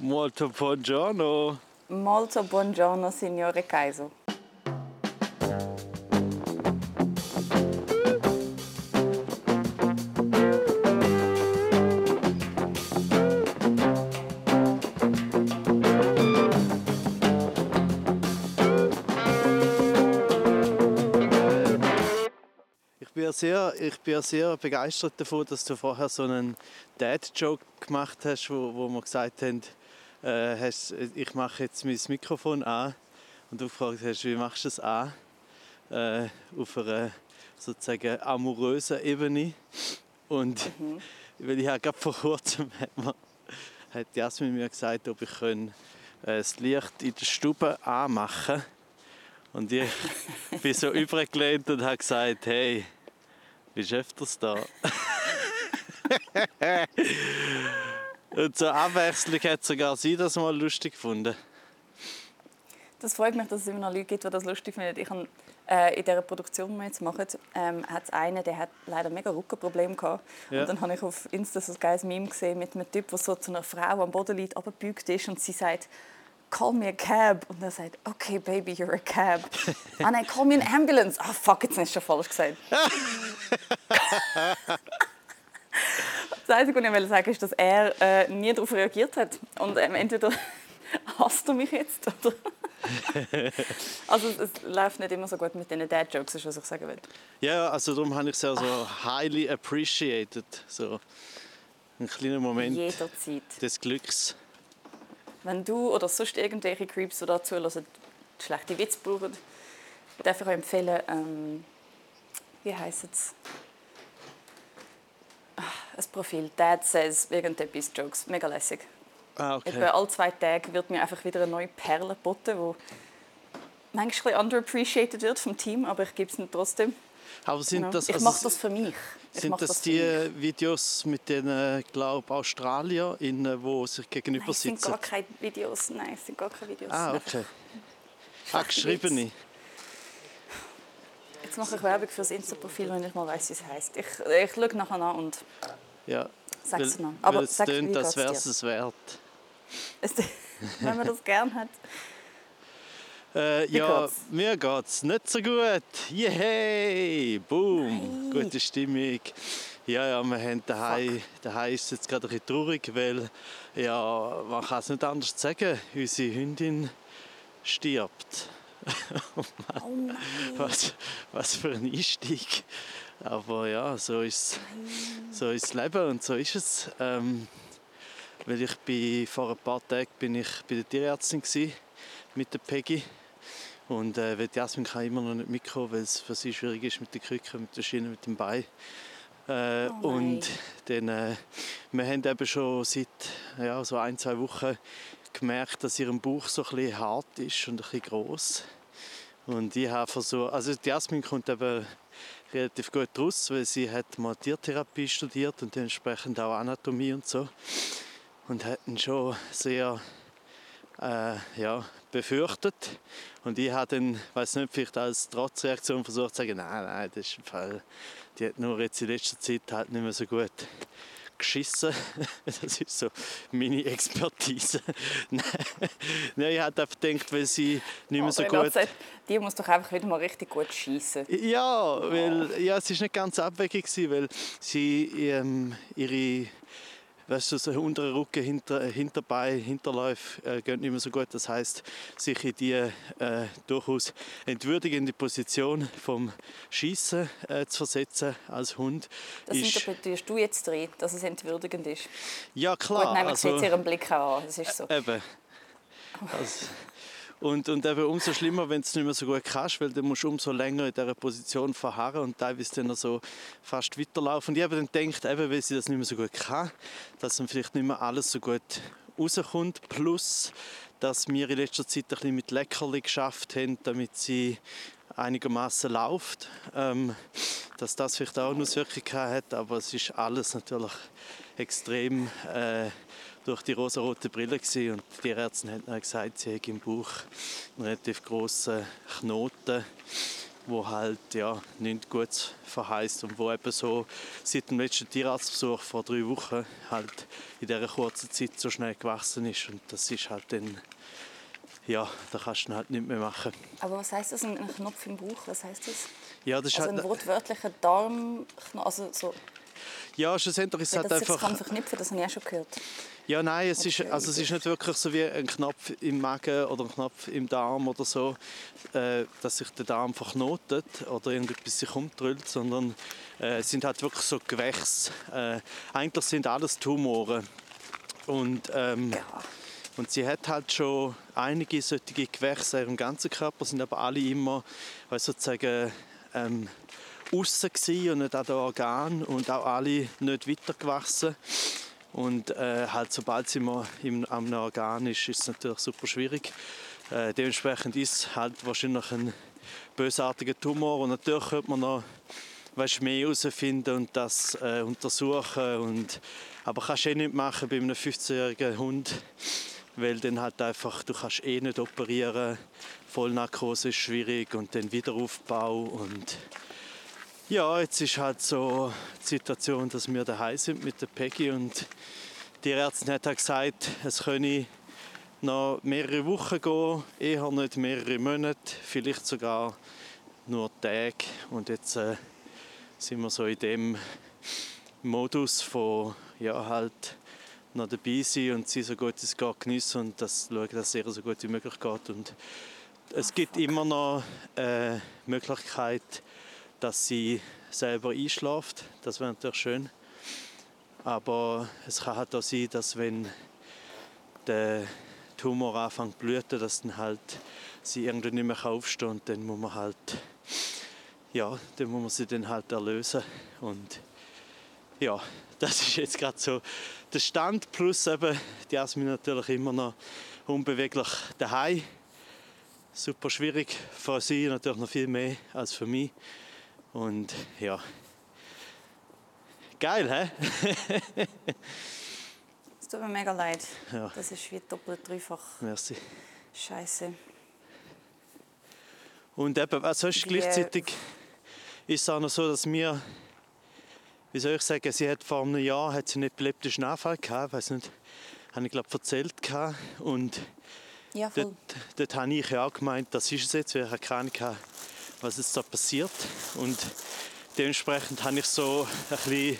Molto buongiorno. Molto buongiorno, signore Kaiser. Ich bin, ja sehr, ich bin sehr begeistert davon, dass du vorher so einen Dad-Joke gemacht hast, wo, wo wir gesagt haben, äh, hast, ich mache jetzt mein Mikrofon an und du gefragt hast, wie machst du das an? Äh, auf einer sozusagen amorösen Ebene. Und Mhm. weil ich habe gerade vor kurzem hat, mir, hat Jasmin mir gesagt, ob ich können, äh, das Licht in der Stube anmachen Und ich bin so übergelehnt und habe gesagt, hey, bist du öfters da? und zur Abwechslung hat sogar sie das mal lustig gefunden. Das freut mich, dass es immer noch Leute gibt, die das lustig finden. Ich habe, äh, in dieser Produktion, die wir jetzt machen, ähm, hat es einen, der hat leider mega Rückenprobleme gehabt. Ja. Und dann habe ich auf Insta so ein geiles Meme gesehen mit einem Typ, der so zu einer Frau am Boden liegt, abgebeugt ist und sie sagt, call me a cab. Und er sagt, okay, baby, you're a cab. ah nein, call me an ambulance. Ah, fuck, jetzt hast du schon falsch gesagt. das Einzige, was ich wollte sagen ist, dass er äh, nie darauf reagiert hat. Und ähm, entweder hasst du mich jetzt, oder... also es, es läuft nicht immer so gut mit diesen Dad-Jokes, ist was ich sagen will. Ja, also darum habe ich es ja so highly appreciated. So ein kleiner Moment Jederzeit. des Glücks. Wenn du oder sonst irgendwelche Creeps, die da zuhören, schlechte Witze brauchen, darf ich euch empfehlen, ähm, wie heisst es? Ein Profil, Dad Says irgendetwas Jokes, mega lässig. Ah, Etwa okay. alle zwei Tage wird mir einfach wieder eine neue Perle geboten, die manchmal ein bisschen underappreciated wird vom Team, aber ich gebe es ihnen trotzdem. Aber sind Genau. das, ich also, mache das für mich. Ich sind das für die mich. Videos mit den, glaube Australier, in, die sich gegenüber Nein, es sind sitzen? gar keine Videos. Nein, es sind gar keine Videos. Ah, okay. Ah, geschriebene. Mache ich Werbung für das Insta-Profil, wenn ich mal weiß, wie es heisst. Ich, ich schaue nachher an und Ja. Sag's weil, noch. Aber es sag, tönt, als wäre es es wert. es, wenn man das gern hat. Äh, ja, geht's? mir geht's nicht so gut. Yay! Boom! Hey. Gute Stimmung. Ja, ja, wir haben daheim, daheim ist es jetzt gerade ein bisschen traurig, weil ja, man kann es nicht anders sagen. Unsere Hündin stirbt. Oh nein. Was, was für ein Einstieg. Aber ja, so ist, so ist das Leben und so ist es. Ähm, weil ich bin, vor ein paar Tagen bin ich bei der Tierärztin mit der Peggy. Und äh, weil Jasmin kann immer noch nicht mitkommen, weil es für sie schwierig ist mit der Krücke, mit der Schiene, mit dem Bein. Äh, Oh und dann, äh, wir haben eben schon seit ja, so ein, zwei Wochen gemerkt, dass ihr Bauch so ein bisschen hart ist und ein bisschen gross. Und ich habe versucht, also die Jasmin kommt eben relativ gut raus, weil sie hat mal Tiertherapie studiert und dementsprechend auch Anatomie und so. Und hat ihn schon sehr äh, ja, befürchtet. Und ich habe dann, weiß nicht, vielleicht als Trotzreaktion versucht zu sagen, nein, nein, das ist ein Fall. Die hat nur jetzt in letzter Zeit halt nicht mehr so gut geschissen. Das ist so meine Expertise. Nein, ich habe einfach gedacht, weil sie nicht mehr so Aber gut... Leute, Die muss doch einfach wieder mal richtig gut schießen. Ja, weil ja, es ist nicht ganz abwegig weil sie ähm, ihre weißt du, so unteren Rücken, hinter, Hinterbein, Hinterläufe äh, gehen nicht mehr so gut. Das heißt, sich in die äh, durchaus entwürdigende Position vom Schießen äh, zu versetzen als Hund Das ist interpretierst du jetzt drin, dass es entwürdigend ist. ja Gut, klar. nein, man also, sieht es ihrem Blick auch an. Das ist so. Eben. Also, und, und eben umso schlimmer, wenn du es nicht mehr so gut kannst, weil dann musst du umso länger in dieser Position verharren und teilweise dann so fast weiterlaufen. Und ich habe dann gedacht, eben, weil sie das nicht mehr so gut kann, dass dann vielleicht nicht mehr alles so gut rauskommt. Plus, dass wir in letzter Zeit ein bisschen mit Leckerli geschafft haben, damit sie einigermaßen läuft. Ähm, dass das vielleicht auch eine Auswirkung hat, aber es ist alles natürlich extrem äh, durch die rosarote Brille gewesen. und die Ärzte haben dann gesagt, sie hat im Bauch einen relativ grossen Knoten wo halt ja nicht gut verheißt und wo eben so seit dem letzten Tierarztbesuch vor drei Wochen halt in dieser kurzen Zeit so schnell gewachsen ist und das ist halt dann ja, da kannst du halt nicht mehr machen. Aber was heißt das, ein Knopf im Bauch? Was heißt das? Ja, das ist also halt ein wortwörtlicher Darm, also so. Ja, schlussendlich ist es halt einfach... Das kann verknüpfen, das habe ich auch schon gehört. Ja, nein, es, ist, also es ist nicht wirklich so wie ein Knopf im Magen oder ein Knopf im Darm oder so, äh, dass sich der Darm verknotet oder irgendetwas sich umdrüllt, sondern äh, es sind halt wirklich so Gewächse. Äh, eigentlich sind alles Tumore. Und, ähm, ja. und sie hat halt schon einige solche Gewächse ihrem ganzen Körper, sind aber alle immer sozusagen ähm, außen und nicht an den Organen und auch alle nicht weitergewachsen. Und äh, halt, sobald sie mal im, am Organ ist, ist es natürlich super schwierig. Äh, dementsprechend ist halt wahrscheinlich ein bösartiger Tumor. Und natürlich könnte man noch weißt, mehr herausfinden und das äh, untersuchen. Und, aber kannst du eh nicht machen bei einem 15-jährigen Hund, weil dann halt einfach, du kannst eh nicht operieren. Vollnarkose ist schwierig und dann Wiederaufbau und ja, jetzt ist halt so die Situation, dass wir daheim sind mit der Peggy und die Ärztin hat gesagt, es könne noch mehrere Wochen gehen, eher nicht mehrere Monate, vielleicht sogar nur Tage. Und jetzt äh, sind wir so in dem Modus von ja halt noch dabei sein und sie so gut es geht genießen und das schauen, dass es ihr so gut wie möglich geht. Und es gibt immer noch äh, Möglichkeit, dass sie selber einschläft. Das wäre natürlich schön. Aber es kann halt auch sein, dass wenn der Tumor anfängt zu blüten, dass dann halt sie irgendwie nicht mehr aufstehen und dann muss man halt ja, dann muss man sie dann halt erlösen und ja, das ist jetzt gerade so der Stand plus eben die Jasmin natürlich immer noch unbeweglich daheim. Super schwierig für sie natürlich noch viel mehr als für mich. Und ja, geil, hä? es tut mir mega leid. Ja. Das ist wie doppelt, dreifach. Merci. Scheiße. Und eben, also ist gleichzeitig ist es auch noch so, dass wir, wie soll ich sagen, sie hat vor einem Jahr hat sie einen epileptischen Anfall gehabt, weiß nicht, habe ich glaube erzählt gehabt. und ja, dort, dort habe ich auch gemeint, das ist es jetzt, weil ich keine Ahnung was jetzt da passiert. Und dementsprechend habe ich so ein bisschen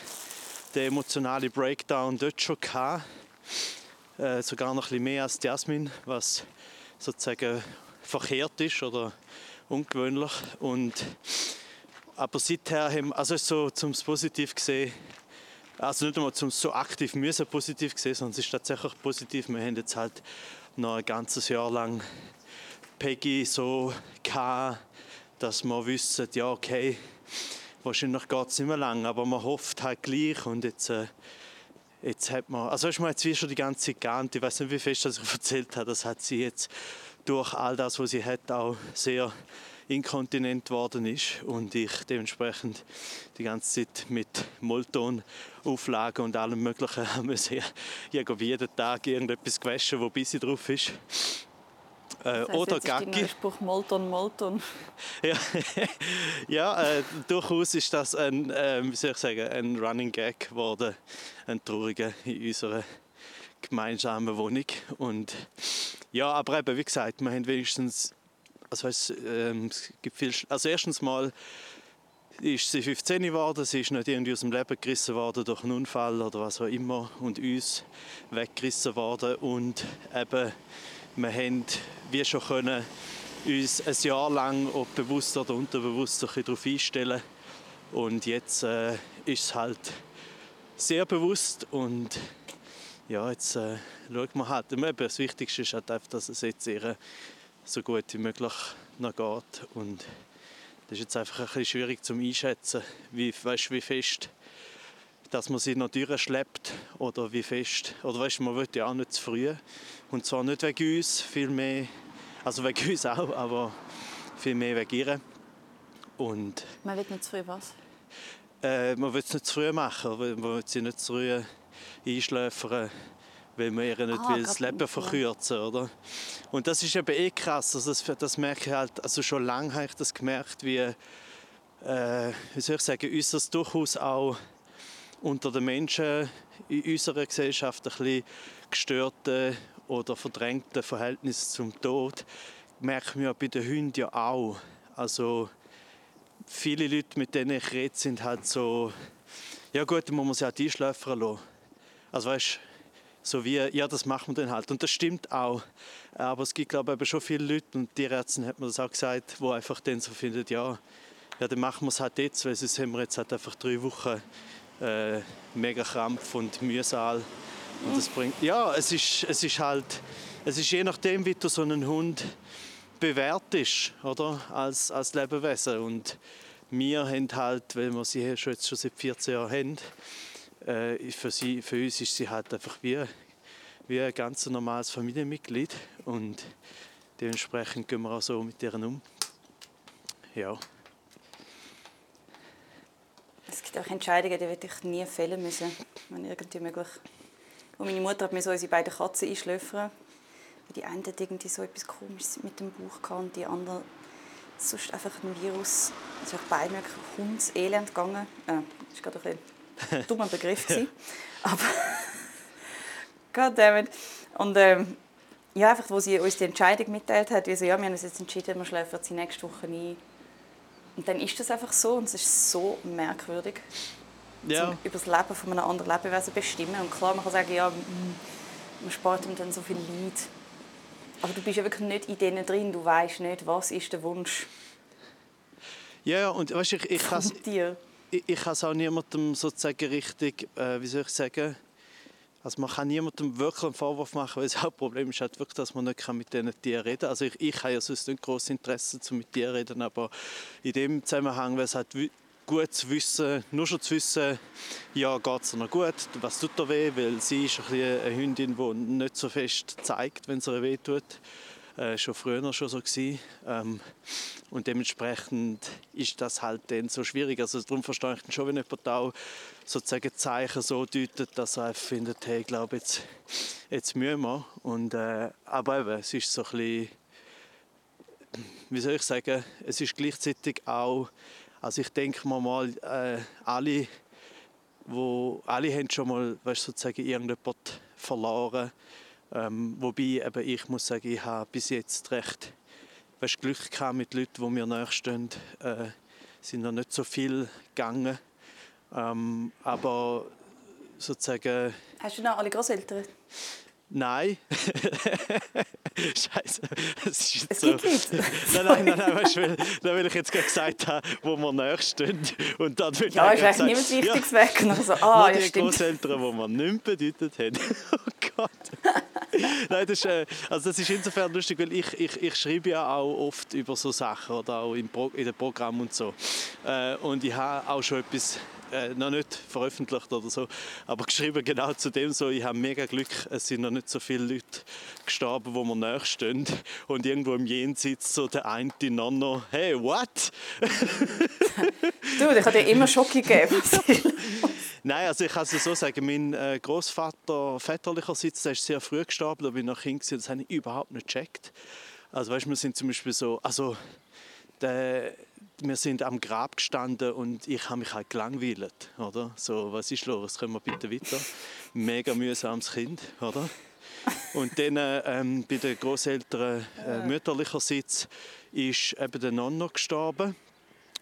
den emotionalen Breakdown dort schon gehabt. Äh, sogar noch ein bisschen mehr als Jasmin, was sozusagen verkehrt ist oder ungewöhnlich. Und, aber seither haben also so zum positiv gesehen, also nicht einmal zum so aktiv müssen positiv gesehen, sondern es ist tatsächlich positiv. Wir haben jetzt halt noch ein ganzes Jahr lang Peggy so gehabt, dass wir wissen, ja okay, wahrscheinlich geht es nicht mehr lang, aber man hofft halt gleich und jetzt, äh, jetzt hat man, also man jetzt wie schon die ganze Zeit geahnt, ich weiß nicht, wie fest das ich erzählt habe, das hat sie jetzt durch all das, was sie hat, auch sehr inkontinent worden ist und ich dementsprechend die ganze Zeit mit Molton-Auflagen und allem Möglichen haben. Ich habe jeden Tag irgendetwas gewaschen, wo Bissi drauf ist. Äh, das heißt, oder Gaggi. Spruch Molton, Molton. ja, ja äh, durchaus ist das ein, äh, wie soll ich sagen, ein Running Gag geworden, ein trauriger in unserer gemeinsamen Wohnung. Und ja, aber eben, wie gesagt, wir haben wenigstens, also es, ähm, es gibt viel, also erstens mal ist sie 15 geworden, sie ist nicht irgendwie aus dem Leben gerissen worden durch einen Unfall oder was auch immer und uns weggerissen worden und eben wir haben wie schon können, uns ein Jahr lang, ob bewusst oder unterbewusst, darauf einstellen. Und jetzt äh, ist es halt sehr bewusst und ja, jetzt äh, schauen wir halt. Das Wichtigste ist halt einfach, dass es jetzt ihr so gut wie möglich noch geht. Und das ist jetzt einfach ein bisschen schwierig zu einschätzen, wie, weißt, wie fest dass man sie noch durchschleppt oder wie fest. Oder weißt, man will ja auch nicht zu früh. Und zwar nicht wegen uns, viel mehr, also wegen uns auch, aber viel mehr wegen ihr. Und man will nicht zu früh was? Äh, man will es nicht zu früh machen, man will sie nicht zu früh einschläfern weil man ihr nicht Ah, will, das Leben verkürzen oder? Und das ist eben eh krass. Also das, das merke ich halt, also schon lange habe ich das gemerkt, wie, äh, wie soll ich sagen, unseres durchaus auch unter den Menschen in unserer Gesellschaft ein bisschen gestörte oder verdrängte Verhältnis zum Tod merken wir bei den Hunden ja auch. Also viele Leute, mit denen ich rede, sind halt so, ja gut, dann muss man sie halt einschläfern lassen. Also weißt, so wie, ja, das machen wir dann halt. Und das stimmt auch. Aber es gibt, glaube ich, schon viele Leute, und die Ärzte hat mir das auch gesagt, die einfach dann so finden, ja, ja dann machen wir es halt jetzt, weil sonst haben wir jetzt halt einfach drei Wochen äh, mega Krampf und Mühsal. Und das bringt, ja, es ist, es ist halt, es ist je nachdem, wie du so einen Hund bewertest, oder, als, als Lebewesen. Und wir haben halt, weil wir sie schon jetzt schon seit 14 Jahren haben, äh, für, sie, für uns ist sie halt einfach wie, wie ein ganz normales Familienmitglied und dementsprechend gehen wir auch so mit ihr um. Ja. Es gibt auch Entscheidungen, die werde ich nie fällen müssen, wenn irgendwie möglich. Und meine Mutter hat mir so unsere beiden Katzen einschläfern. Die eine hat irgendwie so etwas Komisches mit dem Bauch gehabt und die andere sonst einfach ein Virus. Es ist auch beide wirklich Hundselend gegangen. Äh, das ist gerade ein dummer Begriff. gewesen. Aber Goddammit. Und ähm, ja, einfach, wo sie uns die Entscheidung mitteilt hat, wie so, ja, wir haben uns jetzt entschieden, wir schläfern sie nächste Woche ein. Und dann ist das einfach so und es ist so merkwürdig, Ja. zum über das Leben von einem anderen Lebewesen bestimmen. Und klar, man kann sagen, ja, man spart ihm dann so viel Leid. Aber du bist ja wirklich nicht in denen drin, du weißt nicht, was ist der Wunsch Ja, ja, und weißt, ich, ich kann ich, ich kann es auch niemandem sozusagen richtig, äh, wie soll ich sagen, also man kann niemandem wirklich einen Vorwurf machen, weil das Hauptproblem ist halt wirklich, dass man nicht mit diesen Tieren reden kann. Also ich, ich habe ja sonst nicht großes Interesse, zu mit Tieren reden, aber in dem Zusammenhang wäre es halt gut zu wissen, nur schon zu wissen, ja, geht es ihr gut, was tut ihr weh, weil sie ist ein eine Hündin, die nicht so fest zeigt, wenn es ihr weh tut. Äh, schon früher schon so gewesen. Ähm, und dementsprechend ist das halt dann so schwierig. Also darum verstehe ich schon, wenn jemand auch sozusagen Zeichen so deutet, dass er einfach findet, hey, glaube, jetzt, jetzt müssen wir. Und, äh, aber eben, es ist so ein bisschen, wie soll ich sagen, es ist gleichzeitig auch, also ich denke mir mal, äh, alle, wo, alle haben schon mal weißt, sozusagen irgendjemand verloren. Ähm, wobei eben ich muss sagen, ich habe bis jetzt recht weißt, Glück gehabt mit Leuten, die mir nachstehen. Äh, sind noch nicht so viel gegangen. Ähm, aber sozusagen, Hast du noch alle Großeltern? Nein. Scheiße. Es ist jetzt Es so. Nein, nein, nein, nein weißt, weil, nein, weil ich jetzt gerade gesagt habe, wo wir nachstehen. Und dann will Ja, ich ist eigentlich niemand Wichtiges weg. Und so, ah, ja, die stimmt. Großeltern, die wir nicht bedeutet haben. Oh Gott. Nein, das ist, äh, also das ist insofern lustig, weil ich, ich, ich schreibe ja auch oft über so Sachen oder auch im Pro, in den Programmen und so. Äh, und ich habe auch schon etwas äh, noch nicht veröffentlicht oder so, aber geschrieben genau zu dem so, ich habe mega Glück, es sind noch nicht so viele Leute gestorben, wo mir nachstehen und irgendwo im Jenseits so der eine Nonno, hey, what? Du, ich habe dir immer Schocke gegeben. Nein, also ich kann es so sagen, mein äh, Großvater väterlicherseits, der ist sehr früh gestorben, da bin ich noch Kind, gewesen, das habe ich überhaupt nicht gecheckt. Also weißt, wir sind zum Beispiel so, also der, wir sind am Grab gestanden und ich habe mich halt gelangweilt, oder? So, was ist los? Können wir bitte weiter? Mega mühsames Kind, oder? Und dann ähm, bei den Großeltern äh, mütterlicherseits ist eben der Nonno gestorben.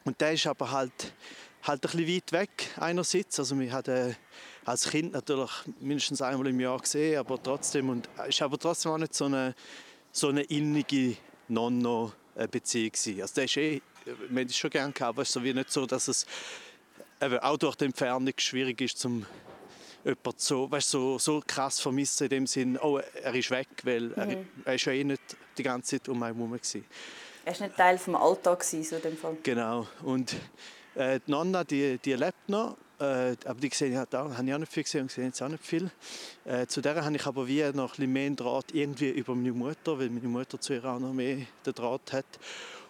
Und der ist aber halt, halt ein bisschen weit weg einerseits. Also wir hatten als Kind natürlich mindestens einmal im Jahr gesehen, aber trotzdem und ist aber trotzdem auch nicht so eine, so eine innige Nonno-Beziehung gewesen. Also der ist eh, wir haben es schon gerne gehabt, aber es ist so wie nicht so, dass es eben auch durch die Entfernung schwierig ist, zum jemanden so, weißt, so, so krass vermissen in dem Sinn, oh, er ist weg, weil er, er ist ja eh nicht die ganze Zeit um einen herum gewesen. Er war nicht Teil des Alltags, so in dem Fall. Genau. Und äh, die Nonna, die, die lebt noch. Äh, aber die gesehen hat auch, habe ich auch nicht viel gesehen und gesehen jetzt auch nicht viel. Äh, zu der habe ich aber wie noch ein bisschen mehr Draht irgendwie über meine Mutter, weil meine Mutter zu ihr auch noch mehr den Draht hat.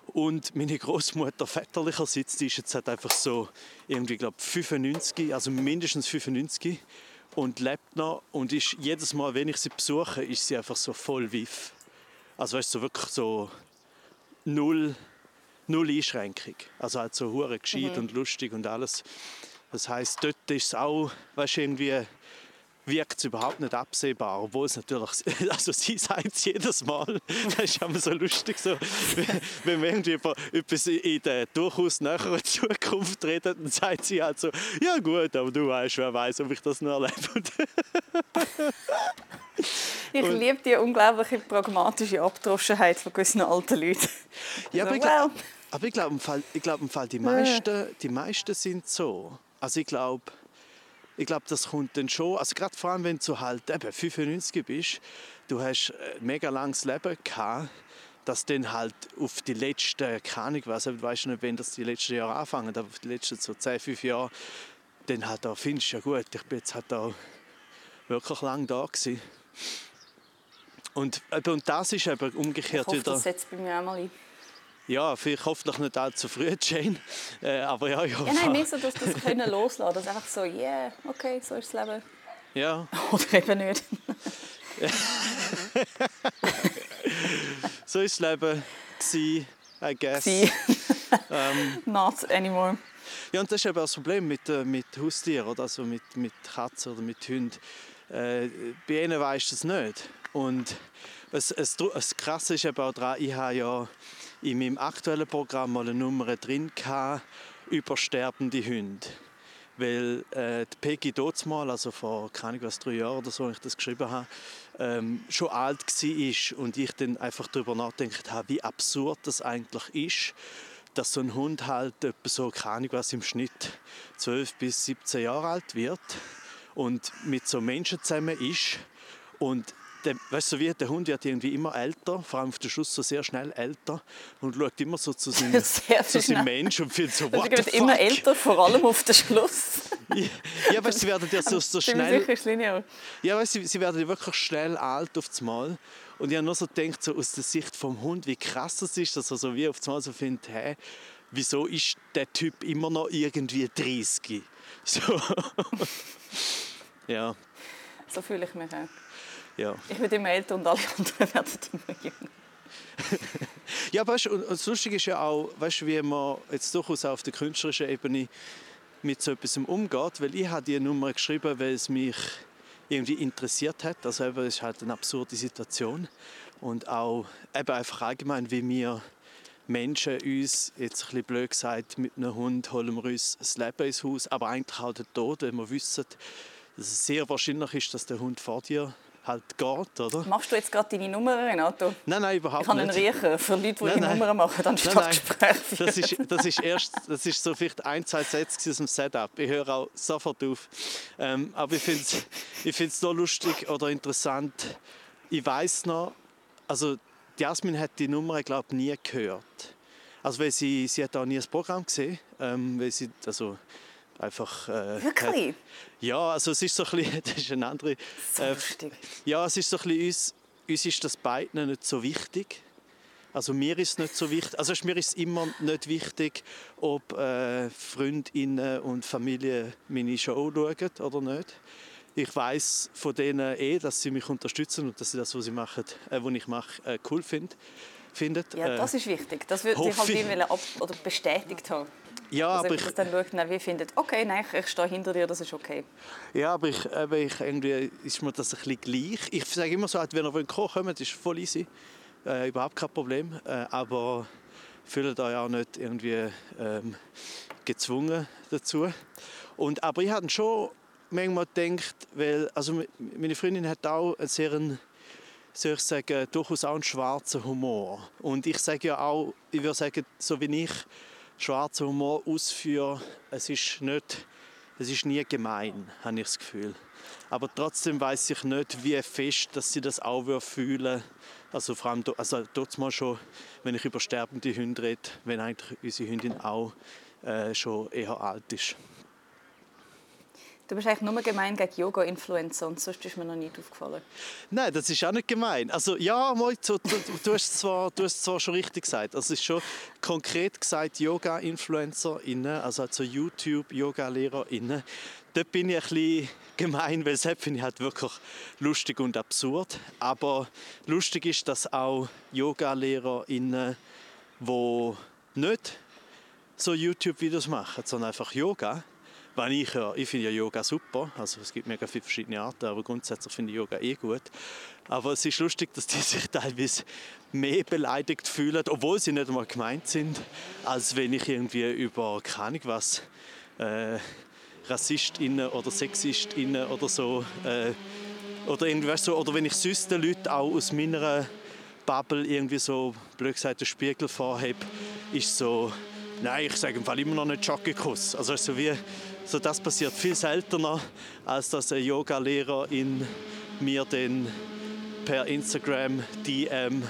Und meine Großmutter väterlicherseits, die ist jetzt halt einfach so irgendwie, glaube 95, also mindestens 95. und lebt noch und ist jedes Mal, wenn ich sie besuche, ist sie einfach so voll wiff. Also weißt du, so wirklich so null, null Einschränkung. Also halt so hure gescheit Mhm. und lustig und alles. Das heißt, dort ist es auch, weißt du, irgendwie wirkt es überhaupt nicht absehbar, obwohl es natürlich, also sie sagt es jedes Mal, das ist immer so lustig, so, wenn wir irgendwie über etwas in der durchaus näheren Zukunft reden, dann sagt sie halt so, ja gut, aber du weißt, wer weiß, ob ich das noch erlebe. Ich Und- liebe die unglaubliche pragmatische Abdroschenheit von gewissen alten Leuten. Ja, aber Also, ich glaube, well. aber ich glaube, im Fall, ich Fall die, meisten, die meisten sind so. Also ich glaube, ich glaube, das kommt dann schon, also gerade vor allem, wenn du halt eben 95 bist, du hast ein mega langes Leben gehabt, dass dann halt auf die letzten, keine Ahnung ich weiß nicht, wenn das die letzten Jahre anfangen, aber auf die letzten so 10, 5 Jahre, dann halt auch findest du ja gut, ich bin jetzt halt auch wirklich lang da gewesen. Und, eben, und das ist eben Ich umgekehrt hoffe, wieder... das setzt bei mir auch mal ein. Ja, vielleicht hoffentlich nicht allzu früh, Jane. Äh, aber ja, ja. Ja, nein, mehr so, dass das können loslassen Das einfach so, yeah, okay, so ist das Leben. ja. Oder eben nicht. So ist das Leben, gewesen, I guess. Ähm, Not anymore. ja, und das ist eben das Problem mit, äh, mit Haustieren, oder? Also mit, mit Katzen oder mit Hunden. Äh, bei ihnen weisst du es nicht. Und es, es, es Krasse ist eben auch daran, ich habe ja in meinem aktuellen Programm mal eine Nummer drin gehabt, über sterbende Hunde. Weil äh, die Peggy mal, also vor keine was, drei Jahren oder so, als ich das geschrieben habe, ähm, schon alt war und ich dann einfach darüber nachgedacht habe, wie absurd das eigentlich ist, dass so ein Hund halt etwa so, keine was im Schnitt 12 bis 17 Jahre alt wird und mit so Menschen zusammen ist und der, weißt du, wie der Hund wird irgendwie immer älter, vor allem auf den Schluss so sehr schnell älter und schaut immer so zu seinem, zu seinem Mensch und fühlt so, Also, what werde immer älter, vor allem auf den Schluss. Ja, ja weißt, du, sie werden ja so, so schnell ja, weißt, sie, sie werden ja wirklich schnell alt auf das Mal. Und ich habe nur so gedacht, so aus der Sicht vom Hund, wie krass das ist, dass er so wie auf das Mal so findet, hä, wieso ist der Typ immer noch irgendwie 30? So. ja, So fühle ich mich auch. Ja. Ich werde immer älter und alle anderen werden immer jünger. Ja, weißt, und, und das Lustige ist ja auch, weißt, wie man jetzt durchaus auf der künstlerischen Ebene mit so etwas umgeht, weil ich habe die Nummer geschrieben, weil es mich irgendwie interessiert hat. Also eben, es ist halt eine absurde Situation und auch eben einfach allgemein, wie wir Menschen uns, jetzt ein bisschen blöd gesagt, mit einem Hund holen wir uns das Leben ins Haus, aber eigentlich auch den Tod, wenn wir wissen, dass es sehr wahrscheinlich ist, dass der Hund vor dir halt geht, oder? Machst du jetzt gerade deine Nummer, Renato? Nein, nein, überhaupt Ich habe einen nicht. Riecher für Leute, die Nein, die nein. Nummern machen, anstatt Nein, nein. Gespräche. Das ist, das ist erst, das ist so vielleicht ein, zwei Sätze aus dem Setup. Ich höre auch sofort auf. Ähm, aber ich finde es ich find's so lustig oder interessant. Ich weiß noch, also Jasmin hat die Nummer, glaube ich, nie gehört. Also weil sie, sie hat auch nie das Programm gesehen, ähm, weil sie, also einfach... Äh, Wirklich? Hat, ja, also es ist so ein bisschen, das ist eine andere... So äh, ja, es ist so ein bisschen, uns, uns ist das beiden nicht so wichtig. Also mir ist es nicht so wichtig. Also mir ist immer nicht wichtig, ob äh, Freundinnen und Familie meine Show schauen oder nicht. Ich weiß von denen eh, dass sie mich unterstützen und dass sie das, was sie machen, äh, was ich mache, äh, cool find, findet. Ja, Äh, das ist wichtig. Das würde ich halt ab oder bestätigt haben. Ja, Also, aber dass ich, dann schaut, wie findet, okay, nein, ich, stehe hinter dir, das ist okay. Ja, aber ich, eben, ich, irgendwie ist mir das ein bisschen gleich. Ich sage immer so, wenn ihr wollt kommen wollt, ist voll easy. Äh, überhaupt kein Problem. Äh, aber fühlt euch auch nicht irgendwie ähm, gezwungen dazu. Und, aber ich habe schon manchmal gedacht, weil also meine Freundin hat auch einen sehr, soll ich sagen, durchaus auch einen schwarzen Humor. Und ich sage ja auch, ich würde sagen, so wie ich schwarzen Humor ausführe, es ist nicht es ist nie gemein, habe ich das Gefühl. Aber trotzdem weiß ich nicht, wie fest, dass sie das auch fühlen. Also vor allem, also dort mal schon, wenn ich über sterbende Hunde rede, wenn eigentlich unsere Hündin auch äh, schon eher alt ist. Du bist eigentlich nur gemein gegen Yoga-Influencer und sonst ist mir noch nicht aufgefallen. Nein, das ist auch nicht gemein. Also ja, mal, du, du, du, hast zwar, du hast zwar schon richtig gesagt. Also es ist schon konkret gesagt Yoga-InfluencerInnen, also, also YouTube-Yoga-LehrerInnen, dort bin ich ein bisschen gemein, weil das finde ich halt wirklich lustig und absurd. Aber lustig ist, dass auch Yoga-LehrerInnen, die nicht so YouTube-Videos machen, sondern einfach Yoga, weil ich, ja, ich finde ja Yoga super, also es gibt mega viele verschiedene Arten, aber grundsätzlich finde ich Yoga eh gut. Aber es ist lustig, dass die sich teilweise mehr beleidigt fühlen, obwohl sie nicht einmal gemeint sind, als wenn ich irgendwie über, keine was, äh, RassistInnen oder SexistInnen oder so, äh, oder, irgendwie, so, oder wenn ich sonst den Leuten auch aus meiner Bubble irgendwie so, blöd gesagt, den Spiegel vorhebe, ist so, nein, ich sage im Fall immer noch nicht Jockeykuss. Also so wie, so das passiert viel seltener, als dass ein Yoga-Lehrer in mir dann per Instagram DM